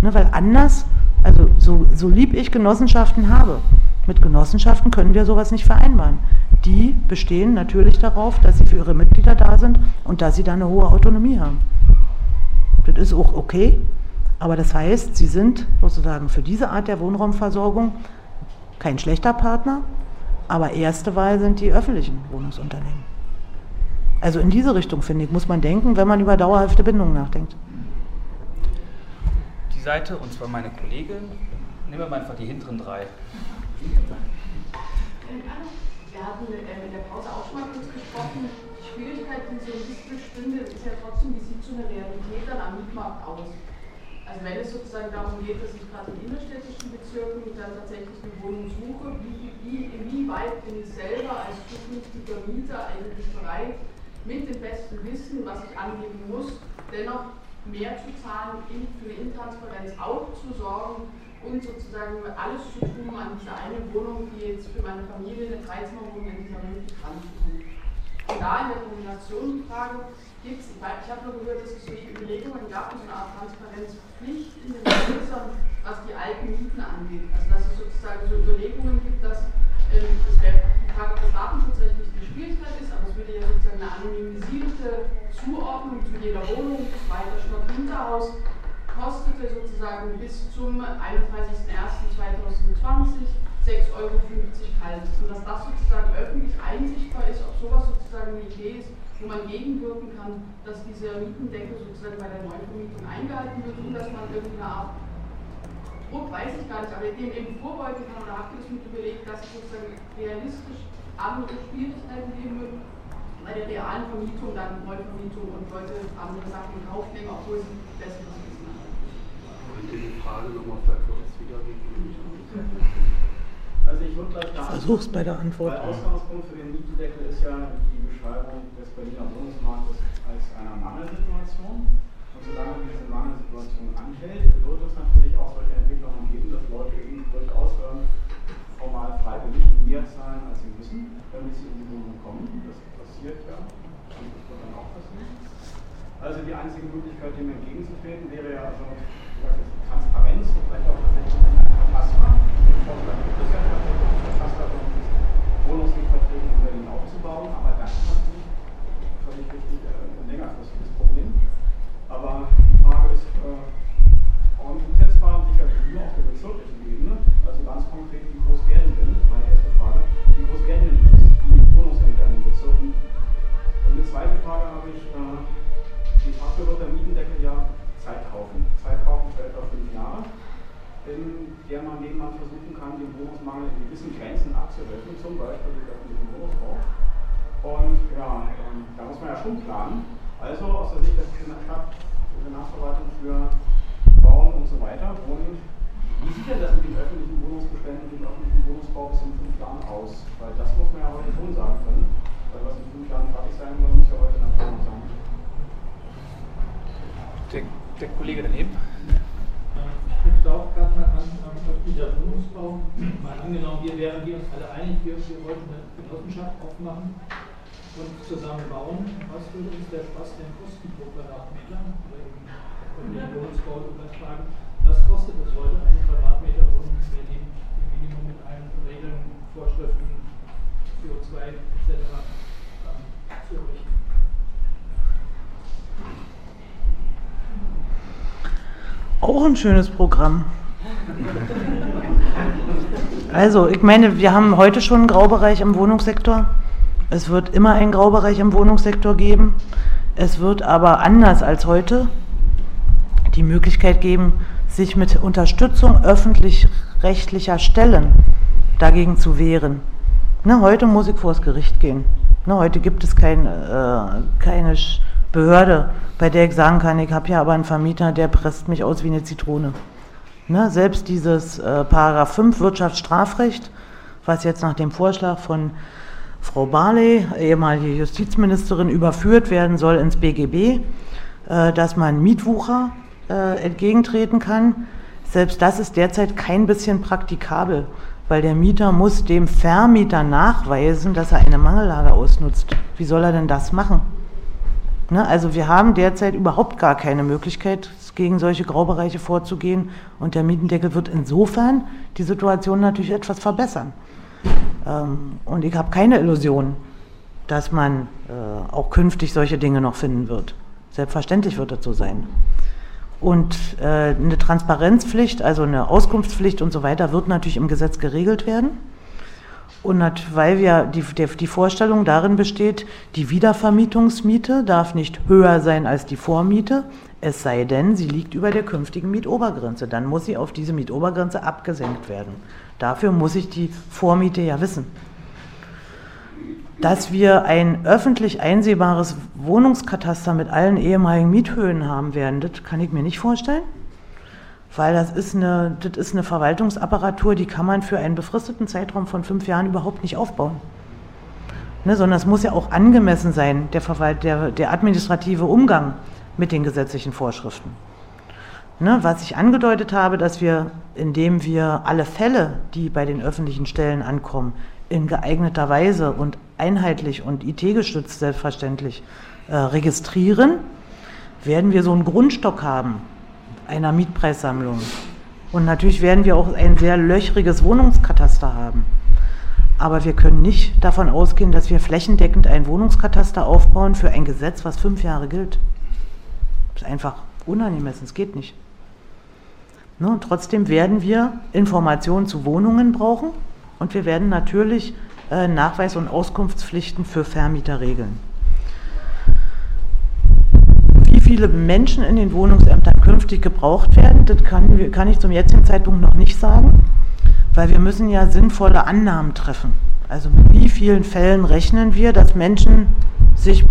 Ne? Weil anders, also so, so lieb ich Genossenschaften habe, mit Genossenschaften können wir sowas nicht vereinbaren. Die bestehen natürlich darauf, dass sie für ihre Mitglieder da sind und dass sie da eine hohe Autonomie haben. Das ist auch okay, aber das heißt, sie sind sozusagen für diese Art der Wohnraumversorgung kein schlechter Partner, aber erste Wahl sind die öffentlichen Wohnungsunternehmen. Also in diese Richtung, finde ich, muss man denken, wenn man über dauerhafte Bindungen nachdenkt. Seite, und zwar meine Kollegin, nehmen wir mal einfach die hinteren drei. Wir hatten in der Pause auch schon mal kurz gesprochen, die Schwierigkeit, die so ein bisschen bestünde, ist ja trotzdem, wie sieht so eine Realität dann am Mietmarkt aus? Also wenn es sozusagen darum geht, dass ich gerade in innerstädtischen Bezirken dann tatsächlich eine Wohnung suche, wie, wie, inwieweit bin ich selber als zukünftiger Mieter eigentlich bereit, mit dem besten Wissen, was ich angeben muss, dennoch mehr zu zahlen, für eine Intransparenz auch zu sorgen und sozusagen alles zu tun, an dieser einen Wohnung, die jetzt für meine Familie eine Dreizimmerwohnung in dieser möglich ranzutun. Und da in der Kombination die Frage, gibt es, ich, habe nur gehört, dass es so Überlegungen gab, so eine Art Transparenzpflicht in den Häusern, was die alten Mieten angeht. Also dass es sozusagen so Überlegungen gibt, dass ähm, das die Frage, ob das Datenschutzrechtlich eine Schwierigkeit ist, aber es würde ja sozusagen eine anonymisierte Zuordnung zu jeder Wohnung, zweiter Stock, Hinterhaus, kostete sozusagen bis zum 31.01.2020 6,50 Euro kalt. Und dass das sozusagen öffentlich einsichtbar ist, ob sowas sozusagen eine Idee ist, wo man gegenwirken kann, dass diese Mietendecke sozusagen bei der Neuvermietung eingehalten wird und dass man irgendeine Art Druck, weiß ich gar nicht, aber dem eben vorbeugen kann oder habt ihr es mit überlegt, dass es sozusagen realistisch andere Schwierigkeiten geben wird bei der realen Vermietung, dann Neuvermietung und Leute andere Sachen in Kauf nehmen, obwohl sie besseres Wissen haben. Könnt ihr die Frage nochmal uns wiedergeben? Also ich würde gleich da Versuch's bei der Antwort. Weil Ausgangspunkt für den Mietendeckel ist ja die Beschreibung des Berliner Wohnungsmarktes als einer Mangelsituation. Solange diese Mangelsituation anhält, wird es natürlich auch solche Entwicklungen geben, dass Leute eben durchaus ähm, formal freiwillig mehr zahlen, als sie müssen, damit sie in die Wohnung kommen. Das passiert ja. Und das wird dann auch passieren. Also die einzige Möglichkeit, dem entgegenzutreten, wäre ja also Transparenz, vielleicht auch tatsächlich ein Kataster. Vorschlag gibt es ja tatsächlich, Kataster von Wohnungsmietverträgen in Berlin aufzubauen, aber das ist natürlich völlig richtig äh, ein längerfristiges Problem. Aber Wohnungsbau übertragen. Was kostet es heute, einen Quadratmeter Wohnung in Berlin im Minimum mit allen Regeln, Vorschriften, CO2 etc. Ähm, zu errichten? Auch ein schönes Programm. Also, ich meine, wir haben heute schon einen Graubereich im Wohnungssektor. Es wird immer einen Graubereich im Wohnungssektor geben. Es wird aber anders als heute die Möglichkeit geben, sich mit Unterstützung öffentlich-rechtlicher Stellen dagegen zu wehren. Ne, heute muss ich vor das Gericht gehen. Ne, heute gibt es kein, äh, keine Behörde, bei der ich sagen kann, ich habe ja aber einen Vermieter, der presst mich aus wie eine Zitrone. Ne, selbst dieses äh, Paragraph 5 Wirtschaftsstrafrecht, was jetzt nach dem Vorschlag von Frau Barley, ehemalige Justizministerin, überführt werden soll ins BGB, äh, dass man Mietwucher äh, entgegentreten kann. Selbst das ist derzeit kein bisschen praktikabel, weil der Mieter muss dem Vermieter nachweisen, dass er eine Mangellage ausnutzt. Wie soll er denn das machen? Ne, also wir haben derzeit überhaupt gar keine Möglichkeit, gegen solche Graubereiche vorzugehen. Und der Mietendeckel wird insofern die Situation natürlich etwas verbessern. Ähm, und ich habe keine Illusion, dass man äh, auch künftig solche Dinge noch finden wird. Selbstverständlich wird das so sein. Und äh, eine Transparenzpflicht, also eine Auskunftspflicht und so weiter, wird natürlich im Gesetz geregelt werden. Und weil wir die, die Vorstellung darin besteht, die Wiedervermietungsmiete darf nicht höher sein als die Vormiete, es sei denn, sie liegt über der künftigen Mietobergrenze. Dann muss sie auf diese Mietobergrenze abgesenkt werden. Dafür muss ich die Vormiete ja wissen. Dass wir ein öffentlich einsehbares Wohnungskataster mit allen ehemaligen Miethöhen haben werden, das kann ich mir nicht vorstellen weil das ist, eine, das ist eine Verwaltungsapparatur, die kann man für einen befristeten Zeitraum von fünf Jahren überhaupt nicht aufbauen. Ne, sondern es muss ja auch angemessen sein, der, Verwalt, der, der administrative Umgang mit den gesetzlichen Vorschriften. Ne, was ich angedeutet habe, dass wir, indem wir alle Fälle, die bei den öffentlichen Stellen ankommen, in geeigneter Weise und einheitlich und IT-gestützt selbstverständlich äh, registrieren, werden wir so einen Grundstock haben, einer Mietpreissammlung. Und natürlich werden wir auch ein sehr löchriges Wohnungskataster haben. Aber wir können nicht davon ausgehen, dass wir flächendeckend ein Wohnungskataster aufbauen für ein Gesetz, was fünf Jahre gilt. Das ist einfach unangemessen, es geht nicht. Ne, trotzdem werden wir Informationen zu Wohnungen brauchen und wir werden natürlich Nachweis- und Auskunftspflichten für Vermieter regeln viele Menschen in den Wohnungsämtern künftig gebraucht werden, das kann, kann ich zum jetzigen Zeitpunkt noch nicht sagen, weil wir müssen ja sinnvolle Annahmen treffen. Also mit wie vielen Fällen rechnen wir, dass Menschen sich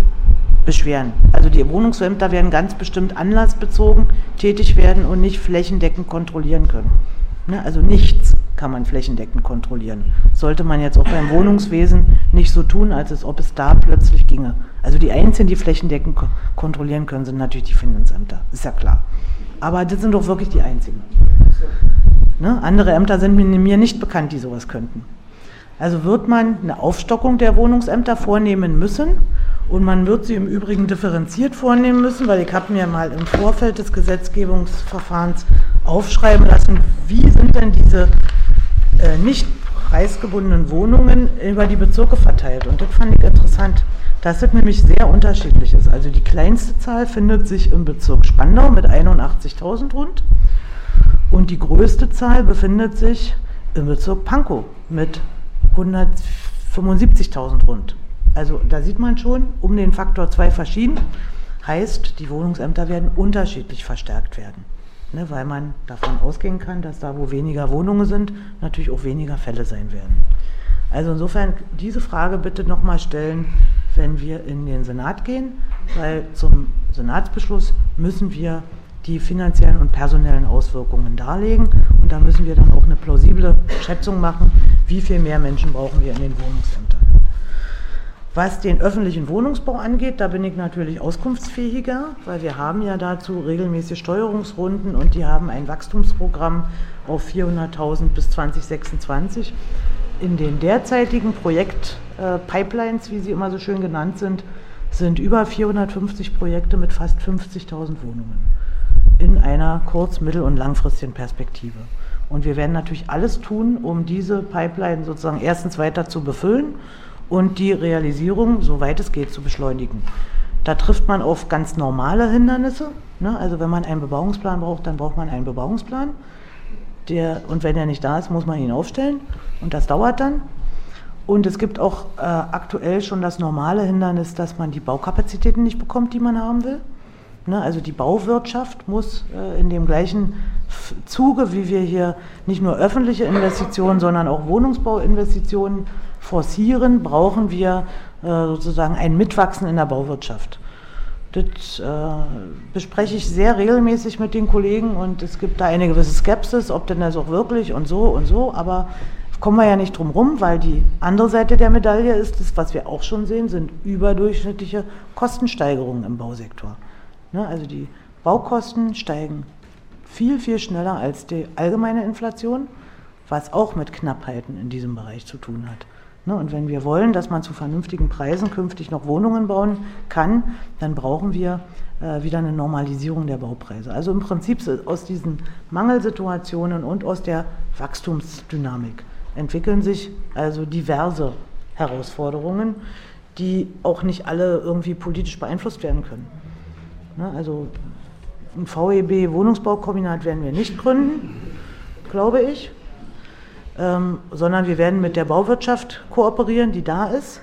beschweren. Also die Wohnungsämter werden ganz bestimmt anlassbezogen tätig werden und nicht flächendeckend kontrollieren können. Ne? Also nichts kann man flächendeckend kontrollieren. Sollte man jetzt auch beim Wohnungswesen nicht so tun, als ob es da plötzlich ginge. Also die Einzigen, die flächendeckend kontrollieren können, sind natürlich die Finanzämter, ist ja klar. Aber das sind doch wirklich die einzigen. Ne? Andere Ämter sind mir nicht bekannt, die sowas könnten. Also wird man eine Aufstockung der Wohnungsämter vornehmen müssen und man wird sie im Übrigen differenziert vornehmen müssen, weil ich habe mir mal im Vorfeld des Gesetzgebungsverfahrens aufschreiben lassen, wie sind denn diese äh, nicht preisgebundenen Wohnungen über die Bezirke verteilt. Und das fand ich interessant, dass es nämlich sehr unterschiedlich ist. Also die kleinste Zahl findet sich im Bezirk Spandau mit 81.000 rund und die größte Zahl befindet sich im Bezirk Pankow mit 175.000 rund. Also da sieht man schon, um den Faktor 2 verschieden, heißt, die Wohnungsämter werden unterschiedlich verstärkt werden. Ne, weil man davon ausgehen kann, dass da, wo weniger Wohnungen sind, natürlich auch weniger Fälle sein werden. Also insofern diese Frage bitte nochmal stellen, wenn wir in den Senat gehen, weil zum Senatsbeschluss müssen wir die finanziellen und personellen Auswirkungen darlegen. Und da müssen wir dann auch eine plausible Schätzung machen, wie viel mehr Menschen brauchen wir in den Wohnungsämtern. Was den öffentlichen Wohnungsbau angeht, da bin ich natürlich auskunftsfähiger, weil wir haben ja dazu regelmäßig Steuerungsrunden und die haben ein Wachstumsprogramm auf 400.000 bis 2026. In den derzeitigen Projekt-Pipelines, wie sie immer so schön genannt sind, sind über 450 Projekte mit fast 50.000 Wohnungen in einer kurz-, mittel- und langfristigen Perspektive. Und wir werden natürlich alles tun, um diese Pipeline sozusagen erstens weiter zu befüllen und die Realisierung, soweit es geht, zu beschleunigen. Da trifft man auf ganz normale Hindernisse. Ne? Also wenn man einen Bebauungsplan braucht, dann braucht man einen Bebauungsplan. Der, und wenn er nicht da ist, muss man ihn aufstellen. Und das dauert dann. Und es gibt auch äh, aktuell schon das normale Hindernis, dass man die Baukapazitäten nicht bekommt, die man haben will. Ne? Also die Bauwirtschaft muss äh, in dem gleichen Zuge, wie wir hier nicht nur öffentliche Investitionen, sondern auch Wohnungsbauinvestitionen forcieren, brauchen wir äh, sozusagen ein Mitwachsen in der Bauwirtschaft. Das äh, bespreche ich sehr regelmäßig mit den Kollegen und es gibt da eine gewisse Skepsis, ob denn das auch wirklich und so und so, aber kommen wir ja nicht drum rum, weil die andere Seite der Medaille ist, das, was wir auch schon sehen, sind überdurchschnittliche Kostensteigerungen im Bausektor. Ne, also die Baukosten steigen viel, viel schneller als die allgemeine Inflation, was auch mit Knappheiten in diesem Bereich zu tun hat. Ne, und wenn wir wollen, dass man zu vernünftigen Preisen künftig noch Wohnungen bauen kann, dann brauchen wir äh, wieder eine Normalisierung der Baupreise. Also im Prinzip aus diesen Mangelsituationen und aus der Wachstumsdynamik entwickeln sich also diverse Herausforderungen, die auch nicht alle irgendwie politisch beeinflusst werden können. Ne, also ein VEB Wohnungsbaukombinat werden wir nicht gründen, glaube ich ähm, sondern wir werden mit der Bauwirtschaft kooperieren, die da ist.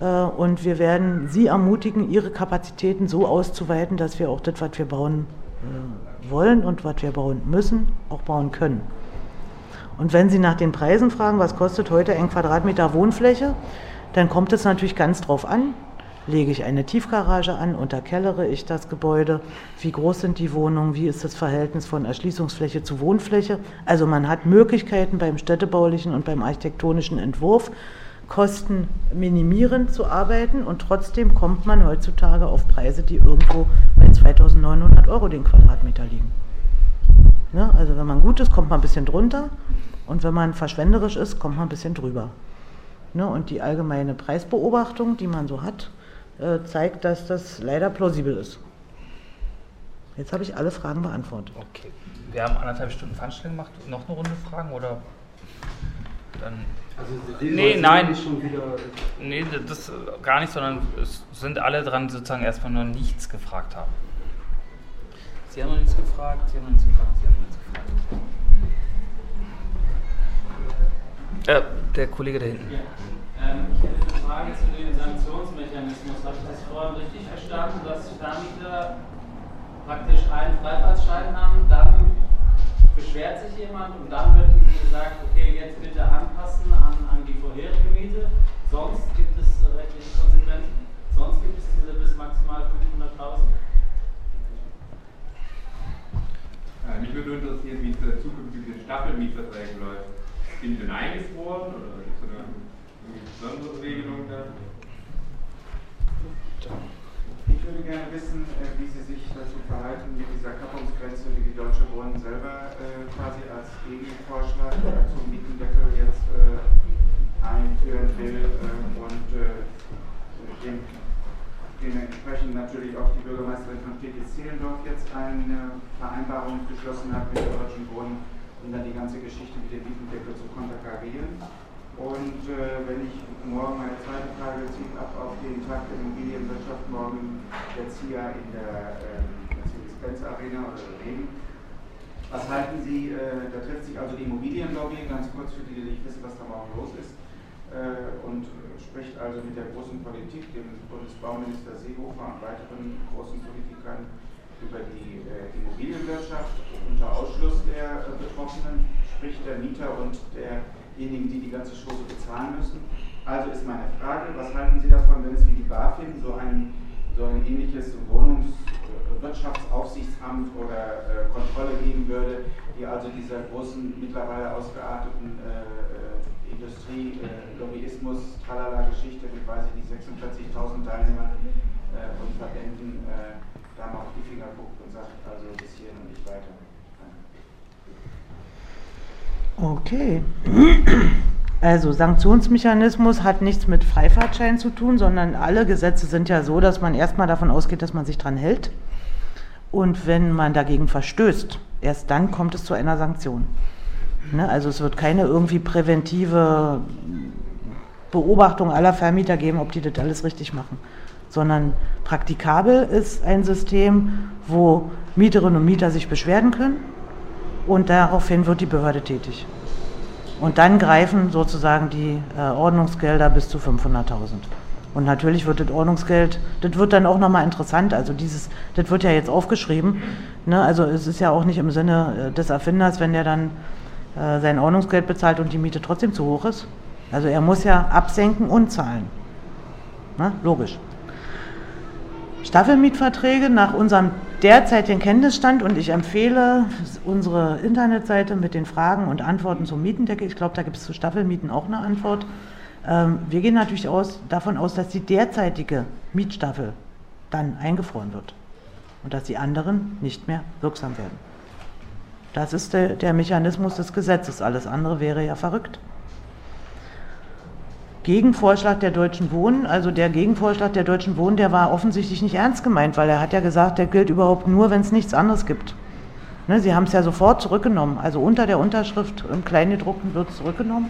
Äh, und wir werden sie ermutigen, ihre Kapazitäten so auszuweiten, dass wir auch das, was wir bauen äh, wollen und was wir bauen müssen, auch bauen können. Und wenn Sie nach den Preisen fragen, was kostet heute ein Quadratmeter Wohnfläche, dann kommt es natürlich ganz drauf an, lege ich eine Tiefgarage an, unterkellere ich das Gebäude, wie groß sind die Wohnungen, wie ist das Verhältnis von Erschließungsfläche zu Wohnfläche. Also man hat Möglichkeiten beim städtebaulichen und beim architektonischen Entwurf, Kosten minimierend zu arbeiten und trotzdem kommt man heutzutage auf Preise, die irgendwo bei 2900 Euro den Quadratmeter liegen. Ja, also wenn man gut ist, kommt man ein bisschen drunter und wenn man verschwenderisch ist, kommt man ein bisschen drüber. Ne, und die allgemeine Preisbeobachtung, die man so hat, zeigt, dass das leider plausibel ist. Jetzt habe ich alle Fragen beantwortet. Okay. Wir haben anderthalb Stunden Veranstaltung gemacht. Noch eine Runde Fragen oder dann. Also nee, nein. Schon wieder nee, das gar nicht, sondern es sind alle dran, sozusagen erstmal noch nichts gefragt haben. Sie haben noch nichts gefragt, Sie haben noch nichts gefragt, Sie haben noch nichts gefragt. Äh, der Kollege da hinten. Ja. Ähm, ich hätte eine Frage zu dem Sanktionsmechanismus. Habe ich das vorhin richtig verstanden, dass Vermieter praktisch einen Freifahrtschein haben, dann beschwert sich jemand und dann wird ihnen gesagt, okay, jetzt bitte anpassen an, an die vorherige Miete, sonst gibt es rechtliche Konsequenzen, sonst gibt es diese bis maximal 500.000. Äh, mich würde interessieren, wie es der zukünftige Staffelmietverträgen läuft. Sind die denn eingeschworen oder gibt es eine besondere Regelung da? Ich würde gerne wissen, äh, wie Sie sich dazu verhalten mit dieser Kappungsgrenze, die die Deutsche Wohnen selber äh, quasi als Gegenvorschlag zum Mietendeckel jetzt äh, einführen will und dem, dementsprechend natürlich auch die Bürgermeisterin von Steglitz-Zehlendorf jetzt eine Vereinbarung geschlossen hat mit der Deutschen Wohnen, um dann die ganze Geschichte mit dem Mietendeckel zu konterkarieren. Und äh, wenn ich morgen meine zweite Frage zieht ab auf den Tag der Immobilienwirtschaft morgen der ZIA in der Mercedes-Benz Arena oder Bremen. Was halten Sie, äh, da trifft sich also die Immobilienlobby, ganz kurz für die, die nicht wissen, was da morgen los ist, äh, und spricht also mit der großen Politik, dem Bundesbauminister Seehofer und weiteren großen Politikern über die äh, Immobilienwirtschaft unter Ausschluss der äh, Betroffenen, sprich der Mieter und der diejenigen, die die ganze Chose bezahlen müssen. Also ist meine Frage, was halten Sie davon, wenn es wie die BaFin so ein, so ein ähnliches Wohnungs- Wirtschaftsaufsichtsamt oder äh, Kontrolle geben würde, die also dieser großen, mittlerweile ausgearteten äh, Industrie, Lobbyismus, Tralala-Geschichte mit, weiß ich nicht, 46.000 Teilnehmern und Verbänden da mal auf die Finger guckt und sagt, also bis hierhin und nicht weiter. Okay. Also Sanktionsmechanismus hat nichts mit Freifahrtschein zu tun, sondern alle Gesetze sind ja so, dass man erstmal davon ausgeht, dass man sich dran hält. Und wenn man dagegen verstößt, erst dann kommt es zu einer Sanktion. Ne? Also es wird keine irgendwie präventive Beobachtung aller Vermieter geben, ob die das alles richtig machen, sondern praktikabel ist ein System, wo Mieterinnen und Mieter sich beschweren können und daraufhin wird die Behörde tätig. Und dann greifen sozusagen die äh, Ordnungsgelder bis zu 500.000. Und natürlich wird das Ordnungsgeld, das wird dann auch nochmal interessant, also dieses, das wird ja jetzt aufgeschrieben, ne? also es ist ja auch nicht im Sinne äh, des Erfinders, wenn der dann äh, sein Ordnungsgeld bezahlt und die Miete trotzdem zu hoch ist. Also er muss ja absenken und zahlen. Ne? Logisch. Staffelmietverträge nach unserem derzeitigen Kenntnisstand und ich empfehle unsere Internetseite mit den Fragen und Antworten zum Mietendeckel. Ich glaube, da gibt es zu Staffelmieten auch eine Antwort. Ähm, wir gehen natürlich aus, davon aus, dass die derzeitige Mietstaffel dann eingefroren wird und dass die anderen nicht mehr wirksam werden. Das ist der, der Mechanismus des Gesetzes. Alles andere wäre ja verrückt. Gegenvorschlag der Deutschen Wohnen, also der Gegenvorschlag der Deutschen Wohnen, der war offensichtlich nicht ernst gemeint, weil er hat ja gesagt, der gilt überhaupt nur, wenn es nichts anderes gibt. Ne, sie haben es ja sofort zurückgenommen, also unter der Unterschrift im Kleingedruckten wird es zurückgenommen.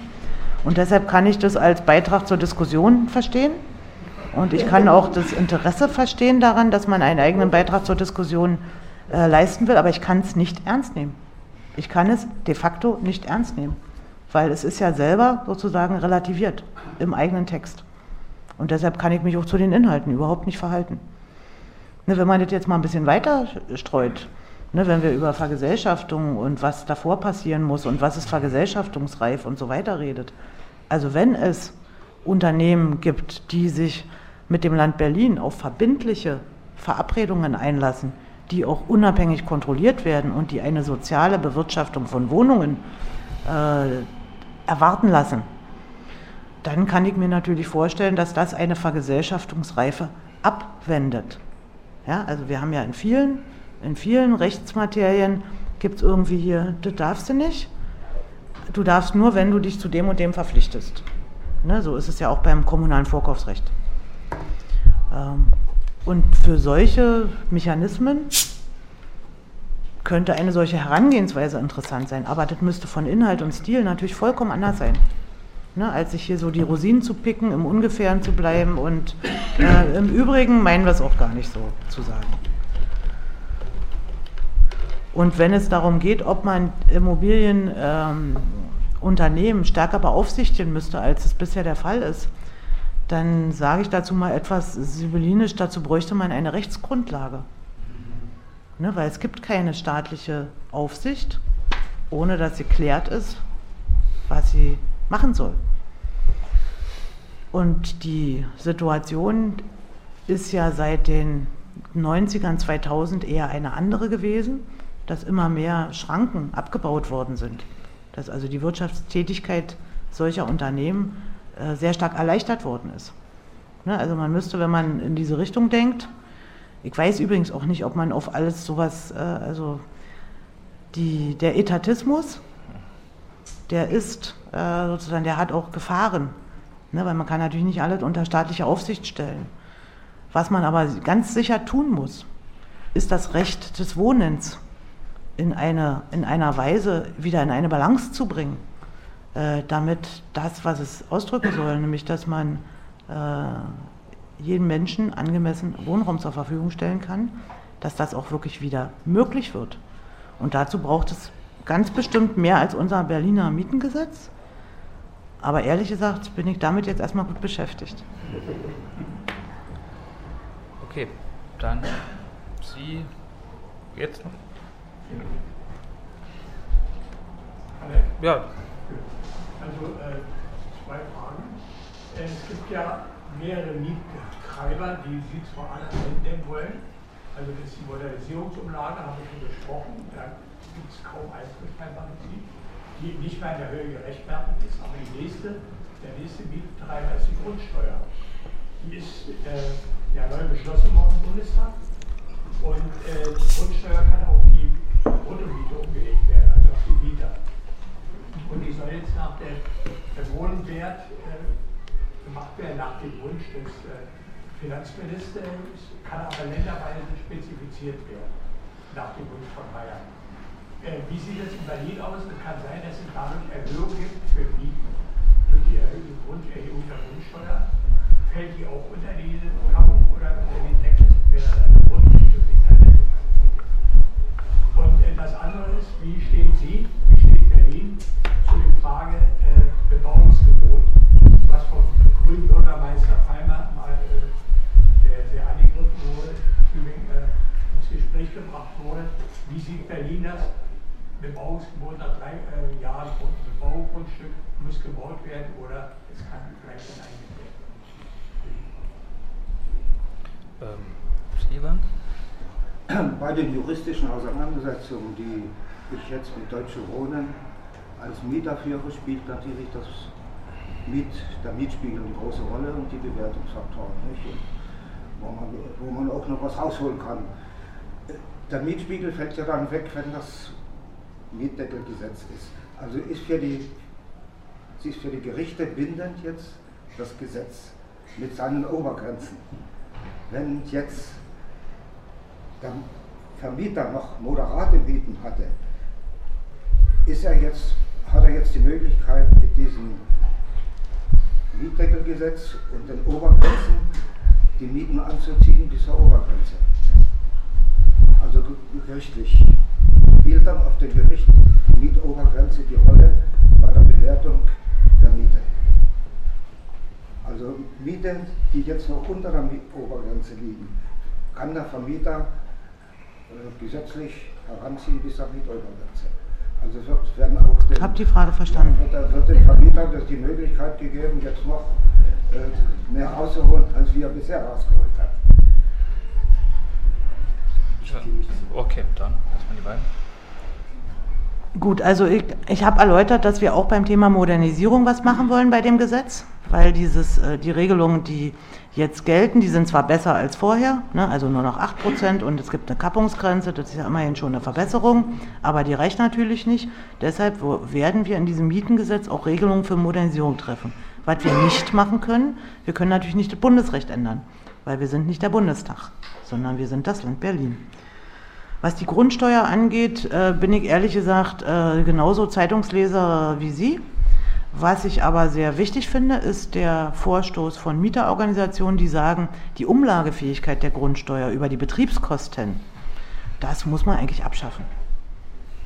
Und deshalb kann ich das als Beitrag zur Diskussion verstehen. Und ich kann auch das Interesse verstehen daran, dass man einen eigenen Beitrag zur Diskussion äh, leisten will, aber ich kann es nicht ernst nehmen. Ich kann es de facto nicht ernst nehmen weil es ist ja selber sozusagen relativiert im eigenen Text. Und deshalb kann ich mich auch zu den Inhalten überhaupt nicht verhalten. Ne, wenn man das jetzt mal ein bisschen weiter streut, ne, wenn wir über Vergesellschaftung und was davor passieren muss und was ist vergesellschaftungsreif und so weiter redet. Also wenn es Unternehmen gibt, die sich mit dem Land Berlin auf verbindliche Verabredungen einlassen, die auch unabhängig kontrolliert werden und die eine soziale Bewirtschaftung von Wohnungen äh, erwarten lassen, dann kann ich mir natürlich vorstellen, dass das eine Vergesellschaftungsreife abwendet. Ja, also wir haben ja in vielen, in vielen Rechtsmaterien gibt es irgendwie hier, das darfst du nicht. Du darfst nur, wenn du dich zu dem und dem verpflichtest. Ne, so ist es ja auch beim kommunalen Vorkaufsrecht. Ähm, und für solche Mechanismen könnte eine solche Herangehensweise interessant sein, aber das müsste von Inhalt und Stil natürlich vollkommen anders sein. Ne, als sich hier so die Rosinen zu picken, im Ungefähren zu bleiben und äh, im Übrigen meinen wir es auch gar nicht so zu sagen. Und wenn es darum geht, ob man Immobilienunternehmen ähm, stärker beaufsichtigen müsste, als es bisher der Fall ist, dann sage ich dazu mal etwas sibyllinisch, dazu bräuchte man eine Rechtsgrundlage. Ne, weil es gibt keine staatliche Aufsicht, ohne dass sie klärt ist, was sie machen soll. Und die Situation ist ja seit den 90ern, 2000 eher eine andere gewesen, dass immer mehr Schranken abgebaut worden sind. Dass also die Wirtschaftstätigkeit solcher Unternehmen äh, sehr stark erleichtert worden ist. Ne, also man müsste, wenn man in diese Richtung denkt, ich weiß übrigens auch nicht, ob man auf alles sowas, äh, also die, der Etatismus, der ist äh, sozusagen, der hat auch Gefahren, ne, weil man kann natürlich nicht alles unter staatliche Aufsicht stellen. Was man aber ganz sicher tun muss, ist das Recht des Wohnens in, eine, in einer Weise wieder in eine Balance zu bringen, äh, damit das, was es ausdrücken soll, nämlich dass man äh, jedem Menschen angemessen Wohnraum zur Verfügung stellen kann, dass das auch wirklich wieder möglich wird. Und dazu braucht es ganz bestimmt mehr als unser Berliner Mietengesetz. Aber ehrlich gesagt bin ich damit jetzt erstmal gut beschäftigt. Okay, dann Sie jetzt noch? Ja. Also äh, zwei Fragen. Es gibt ja mehrere Mietbetreiber, die sie zwar alle einnehmen wollen, Also das ist die Modernisierungsumlage, haben wir schon gesprochen, da gibt es kaum Prinzip, die nicht mehr in der Höhe gerechtfertigt ist, aber die nächste, der nächste Mietentreiber ist die Grundsteuer. Die ist äh, ja neu beschlossen worden im Bundestag. Und äh, die Grundsteuer kann Finanzministers, kann aber länderweise spezifiziert werden, nach dem Wunsch von Bayern. Äh, wie sieht es in Berlin aus? Es kann sein, dass es dadurch Erhöhungen gibt für Mieten. Durch die Erhöhung, Grunderhöhung der Grundsteuer fällt die auch unter diese Kappung oder unter den Deckel, eine Grundmiete Und äh, das andere ist, wie stehen Sie, Bei den juristischen Auseinandersetzungen, die ich jetzt mit Deutsche Wohnen als Mieter führe, spielt natürlich das Miet, der Mietspiegel eine große Rolle und die Bewertungsfaktoren. Nicht? wo man, wo man auch noch was rausholen kann. Der Mietspiegel fällt ja dann weg, wenn das Mietdeckelgesetz ist. Also ist für die, ist für die Gerichte bindend jetzt das Gesetz mit seinen Obergrenzen. Wenn jetzt der Vermieter noch moderate Mieten hatte, ist er jetzt, hat er jetzt die Möglichkeit mit diesem Mietdeckelgesetz und den Obergrenzen die Mieten anzuziehen bis zur Obergrenze. Also gerichtlich spielt dann auf dem Gericht die Mietobergrenze die Rolle bei der Bewertung der Miete. Also Mieten, die jetzt noch unter der Mietobergrenze liegen, kann der Vermieter gesetzlich heranziehen bis zur Mietobergrenze. Also wird, werden auch den, Hab die Frage verstanden. Wird, wird dem Vermieter die Möglichkeit gegeben, jetzt noch äh, mehr rauszuholen, als wir bisher rausgeholt haben. Okay, dann erstmal die beiden. Gut, also ich, ich habe erläutert, dass wir auch beim Thema Modernisierung was machen wollen bei dem Gesetz, weil dieses, äh, die Regelungen, die jetzt gelten, die sind zwar besser als vorher, ne, also nur noch 8% und es gibt eine Kappungsgrenze, das ist ja immerhin schon eine Verbesserung, aber die reicht natürlich nicht. Deshalb werden wir in diesem Mietengesetz auch Regelungen für Modernisierung treffen. Was wir nicht machen können, wir können natürlich nicht das Bundesrecht ändern, weil wir sind nicht der Bundestag, sondern wir sind das Land Berlin. Was die Grundsteuer angeht, äh, bin ich ehrlich gesagt äh, genauso Zeitungsleser wie Sie. Was ich aber sehr wichtig finde, ist der Vorstoß von Mieterorganisationen, die sagen, die Umlagefähigkeit der Grundsteuer über die Betriebskosten, das muss man eigentlich abschaffen.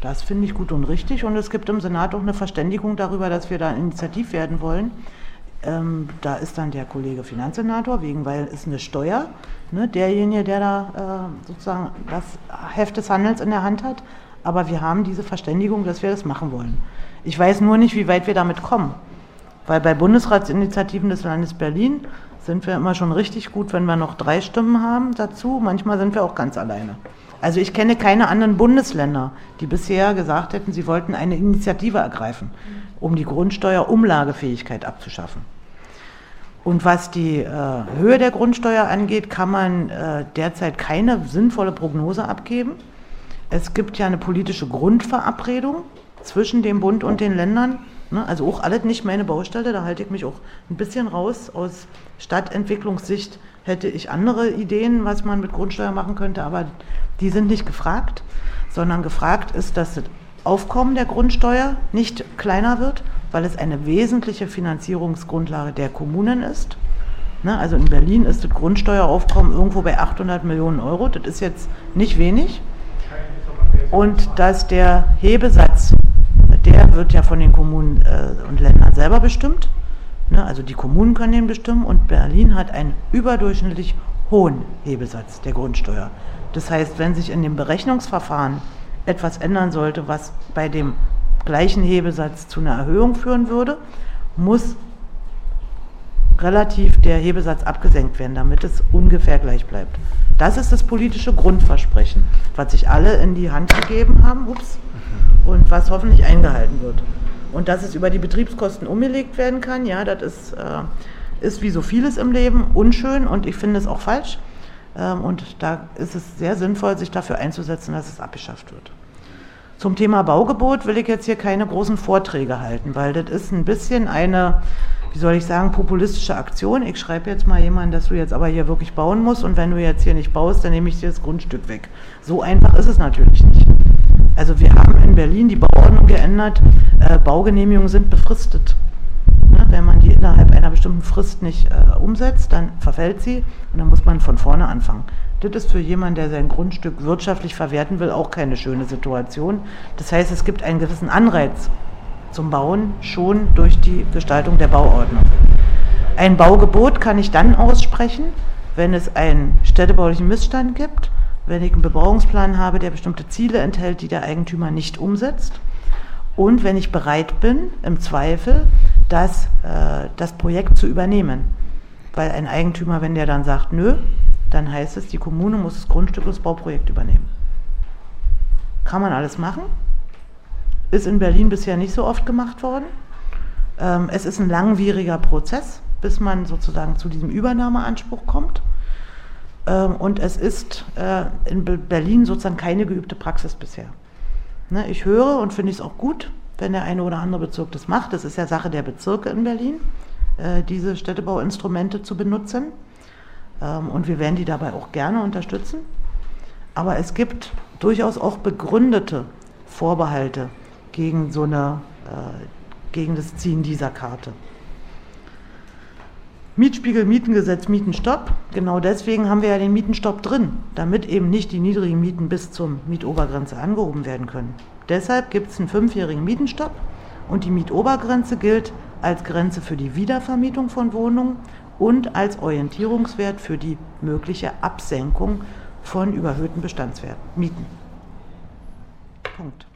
Das finde ich gut und richtig und es gibt im Senat auch eine Verständigung darüber, dass wir da initiativ werden wollen. Ähm, da ist dann der Kollege Finanzsenator, wegen, weil es eine Steuer, ne, derjenige, der da äh, sozusagen das Heft des Handels in der Hand hat. Aber wir haben diese Verständigung, dass wir das machen wollen. Ich weiß nur nicht, wie weit wir damit kommen. Weil bei Bundesratsinitiativen des Landes Berlin sind wir immer schon richtig gut, wenn wir noch drei Stimmen haben dazu. Manchmal sind wir auch ganz alleine. Also ich kenne keine anderen Bundesländer, die bisher gesagt hätten, sie wollten eine Initiative ergreifen, um die Grundsteuerumlagefähigkeit abzuschaffen. Und was die äh, Höhe der Grundsteuer angeht, kann man äh, derzeit keine sinnvolle Prognose abgeben. Es gibt ja eine politische Grundverabredung zwischen dem Bund und den Ländern. Ne? Also auch alles nicht meine Baustelle, da halte ich mich auch ein bisschen raus. Aus Stadtentwicklungssicht hätte ich andere Ideen, was man mit Grundsteuer machen könnte, aber die sind nicht gefragt, sondern gefragt ist, dass das Aufkommen der Grundsteuer nicht kleiner wird, weil es eine wesentliche Finanzierungsgrundlage der Kommunen ist. Ne, also in Berlin ist das Grundsteueraufkommen irgendwo bei 800 Millionen Euro. Das ist jetzt nicht wenig. Und dass der Hebesatz, der wird ja von den Kommunen äh, und Ländern selber bestimmt. Ne, also die Kommunen können den bestimmen und Berlin hat einen überdurchschnittlich hohen Hebesatz der Grundsteuer. Das heißt, wenn sich in dem Berechnungsverfahren etwas ändern sollte, was bei dem gleichen Hebesatz zu einer Erhöhung führen würde, muss relativ der Hebesatz abgesenkt werden, damit es ungefähr gleich bleibt. Das ist das politische Grundversprechen, was sich alle in die Hand gegeben haben ups, und was hoffentlich eingehalten wird. Und dass es über die Betriebskosten umgelegt werden kann, ja, das ist, äh, ist wie so vieles im Leben unschön und ich finde es auch falsch. Ähm, und da ist es sehr sinnvoll, sich dafür einzusetzen, dass es abgeschafft wird. Zum Thema Baugebot will ich jetzt hier keine großen Vorträge halten, weil das ist ein bisschen eine, wie soll ich sagen, populistische Aktion. Ich schreibe jetzt mal jemanden, dass du jetzt aber hier wirklich bauen musst und wenn du jetzt hier nicht baust, dann nehme ich dir das Grundstück weg. So einfach ist es natürlich nicht. Also wir haben in Berlin die Bauordnung geändert, äh, Baugenehmigungen sind befristet. Ne, wenn man die innerhalb einer bestimmten Frist nicht äh, umsetzt, dann verfällt sie und dann muss man von vorne anfangen. Das ist für jemanden, der sein Grundstück wirtschaftlich verwerten will, auch keine schöne Situation. Das heißt, es gibt einen gewissen Anreiz zum Bauen schon durch die Gestaltung der Bauordnung. Ein Baugebot kann ich dann aussprechen, wenn es einen städtebaulichen Missstand gibt, wenn ich einen Bebauungsplan habe, der bestimmte Ziele enthält, die der Eigentümer nicht umsetzt und wenn ich bereit bin, im Zweifel, das, äh, das Projekt zu übernehmen. Weil ein Eigentümer, wenn der dann sagt, nö, dann heißt es, die Kommune muss das Grundstück und das Bauprojekt übernehmen. Kann man alles machen. Ist in Berlin bisher nicht so oft gemacht worden. Ähm, es ist ein langwieriger Prozess, bis man sozusagen zu diesem Übernahmeanspruch kommt. Ähm, und es ist äh, in Berlin sozusagen keine geübte Praxis bisher. Ne, ich höre und finde es auch gut, wenn der eine oder andere Bezirk das macht. Das ist ja Sache der Bezirke in Berlin, äh, diese Städtebauinstrumente zu benutzen. Ähm, und wir werden die dabei auch gerne unterstützen. Aber es gibt durchaus auch begründete Vorbehalte gegen so eine, äh, gegen das Ziehen dieser Karte. Mietspiegel, Mietengesetz, Mietenstopp. Genau deswegen haben wir ja den Mietenstopp drin, damit eben nicht die niedrigen Mieten bis zur Mietobergrenze angehoben werden können. Deshalb gibt es einen fünfjährigen Mietenstopp und die Mietobergrenze gilt als Grenze für die Wiedervermietung von Wohnungen und als Orientierungswert für die mögliche Absenkung von überhöhten Bestandswerten, Mieten. Punkt.